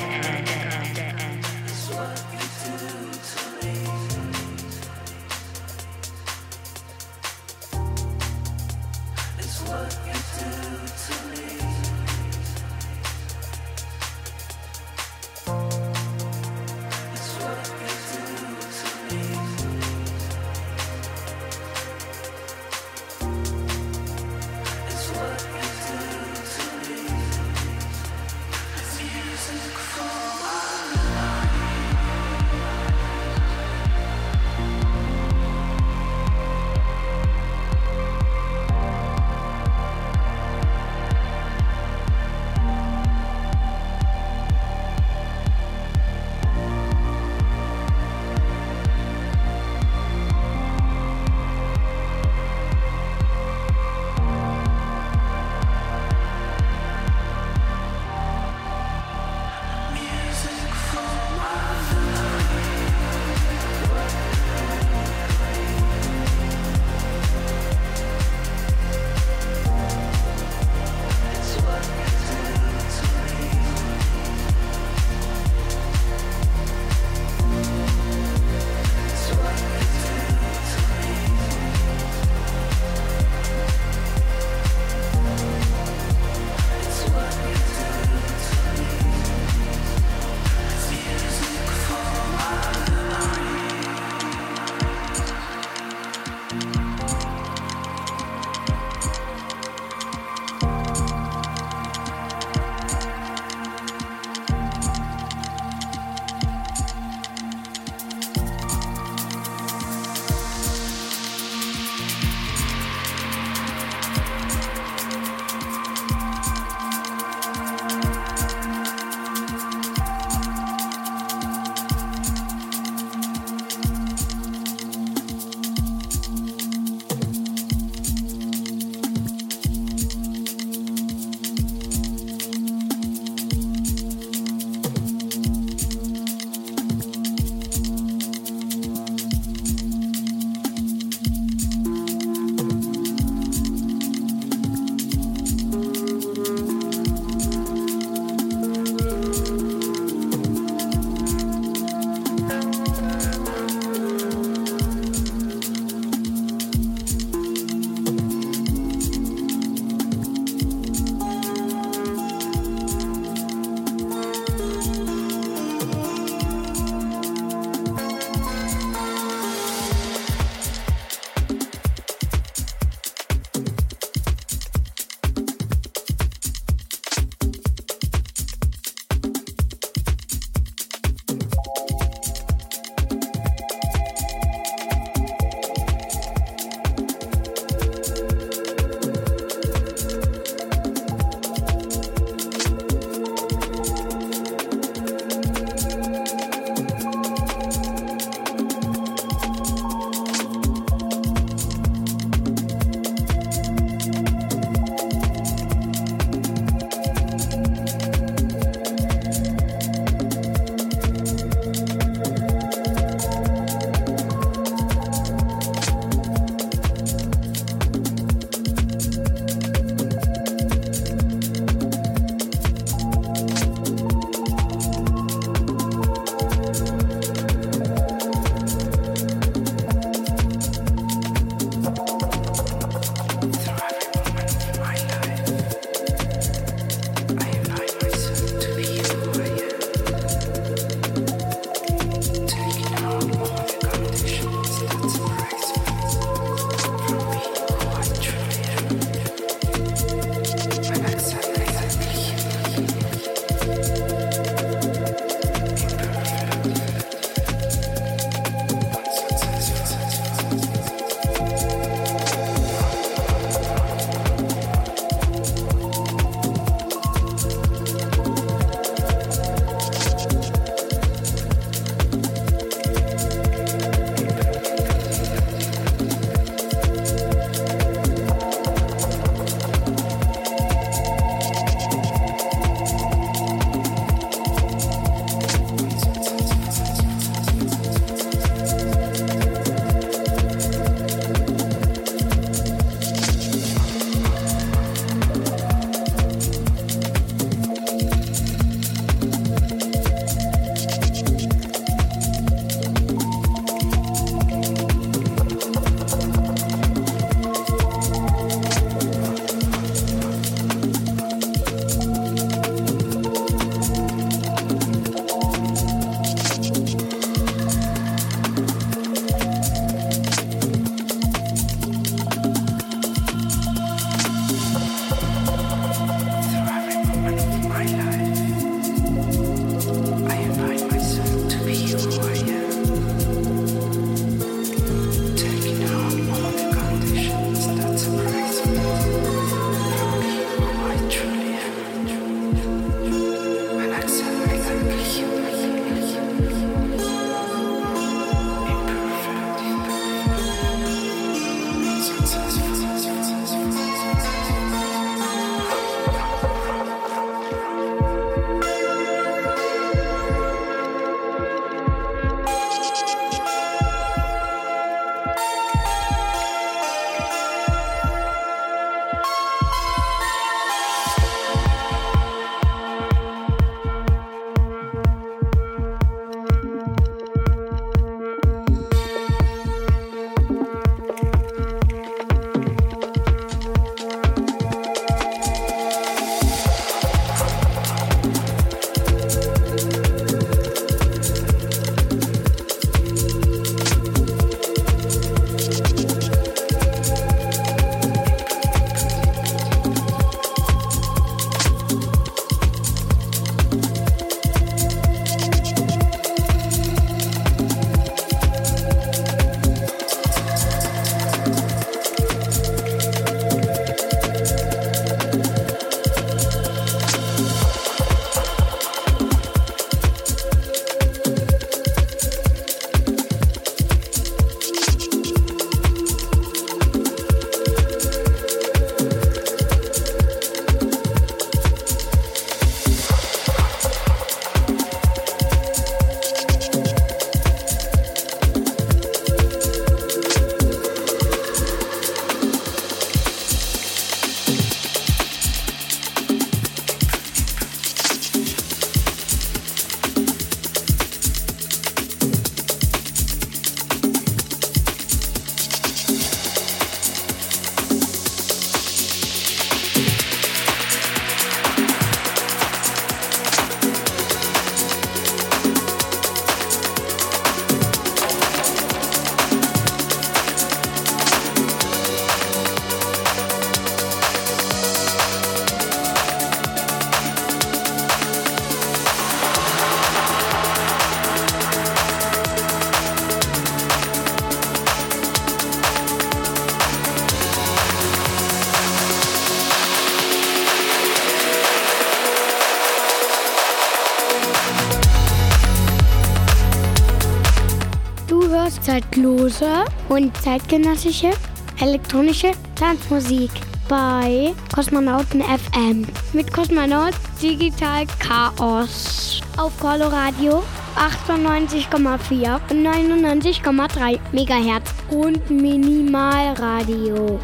zeitlose und zeitgenössische elektronische Tanzmusik bei Kosmonauten FM mit Kosmonaut Digital Chaos auf Coloradio 98,4 und 99,3 Megahertz und Minimalradio.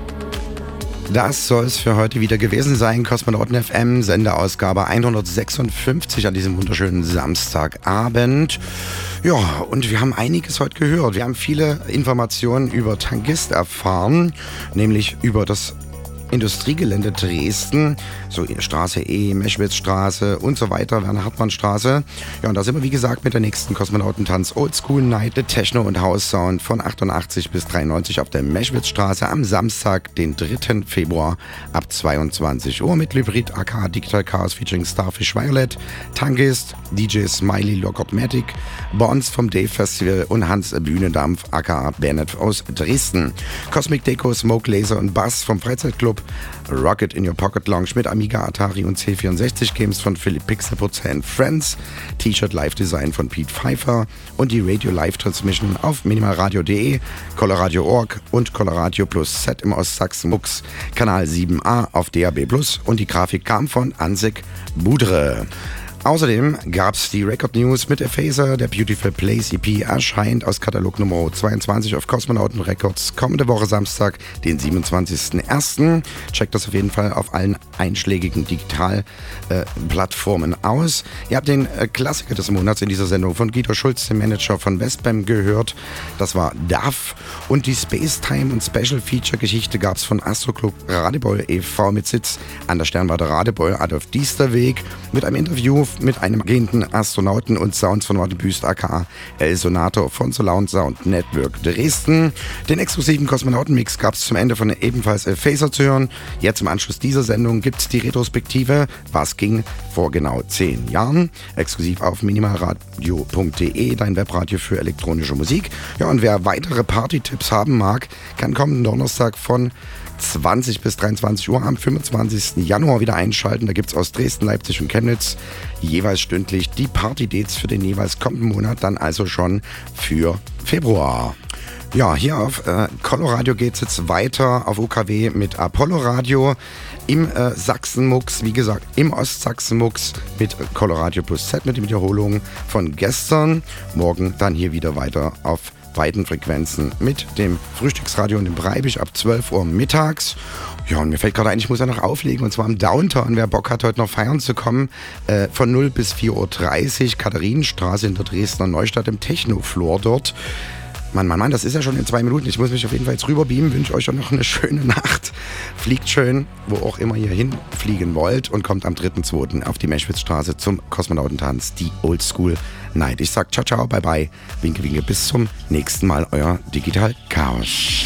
Das soll es für heute wieder gewesen sein. Kosmonauten FM, Sendeausgabe 156 an diesem wunderschönen Samstagabend. Ja, und wir haben einiges heute gehört. Wir haben viele Informationen über Tangist erfahren, nämlich über das Industriegelände Dresden, so Straße E, Meschwitzstraße und so weiter, Werner-Hartmann-Straße. Ja, und da sind wir, wie gesagt, mit der nächsten Kosmonautentanz Oldschool Night, the Techno und House Sound von 88 bis 93 auf der Meschwitzstraße am Samstag, den 3. Februar ab 22 Uhr mit Lybrid aka Digital Chaos featuring Starfish Violet, Tangist, DJ Smiley Lockopmatic, Bonds vom Dave Festival und Hans Bühnendampf aka Bernett aus Dresden. Cosmic Deco, Smoke Laser und Bass vom Freizeitclub, Rocket in Your Pocket Lounge mit Amiga, Atari und C64 Games von Philipp Pixelputzer and Friends, T-Shirt Live Design von Pete Pfeiffer und die Radio Live Transmission auf minimalradio.de, Coloradio.org und Coloradio Plus Set im Ostsachsen Mux, Kanal 7a auf DAB Plus und die Grafik kam von Ansik Budre. Außerdem gab es die Record News mit Phaser. Der Beautiful Place EP erscheint aus Katalog Nummer 22 auf Kosmonauten Records kommende Woche Samstag, den 27.01. Checkt das auf jeden Fall auf allen einschlägigen Digitalplattformen äh, aus. Ihr habt den äh, Klassiker des Monats in dieser Sendung von Guido Schulz, dem Manager von Westbam, gehört. Das war DAF. Und die Space Time und Special Feature Geschichte gab es von Astroclub Radebeul e.V. mit Sitz an der Sternwarte Radebeul, Adolf Diesterweg, mit einem Interview mit einem agenten Astronauten und Sounds von Martin Büst aka El Sonato von Sound Sound Network Dresden. Den exklusiven Kosmonautenmix gab es zum Ende von ebenfalls Phaser zu hören. Jetzt im Anschluss dieser Sendung gibt es die Retrospektive Was ging vor genau zehn Jahren. Exklusiv auf minimalradio.de, dein Webradio für elektronische Musik. Ja, und wer weitere Party-Tipps haben mag, kann kommenden Donnerstag von 20 bis 23 Uhr am 25. Januar wieder einschalten. Da gibt es aus Dresden, Leipzig und Chemnitz jeweils stündlich die Party-Dates für den jeweils kommenden Monat, dann also schon für Februar. Ja, hier auf äh, Coloradio geht es jetzt weiter auf UKW mit Apollo Radio im äh, Sachsenmux, wie gesagt, im Ostsachsenmux mit Coloradio Plus Z mit den Wiederholungen von gestern. Morgen dann hier wieder weiter auf weiten Frequenzen mit dem Frühstücksradio und dem Breibisch ab 12 Uhr mittags. Ja, und mir fällt gerade ein, ich muss ja noch auflegen und zwar am Downtown. Wer Bock hat, heute noch feiern zu kommen, äh, von 0 bis 4.30 Uhr, Katharinenstraße in der Dresdner Neustadt im Technoflor dort. Mann, Mann, Mann, das ist ja schon in zwei Minuten. Ich muss mich auf jeden Fall jetzt rüberbeamen. Wünsche euch noch eine schöne Nacht. Fliegt schön, wo auch immer ihr hinfliegen wollt und kommt am 3.2. auf die Meschwitzstraße zum Kosmonautentanz, die Oldschool Night. Ich sag ciao, ciao, bye, bye. Winke, winke, bis zum nächsten Mal. Euer Digital Chaos.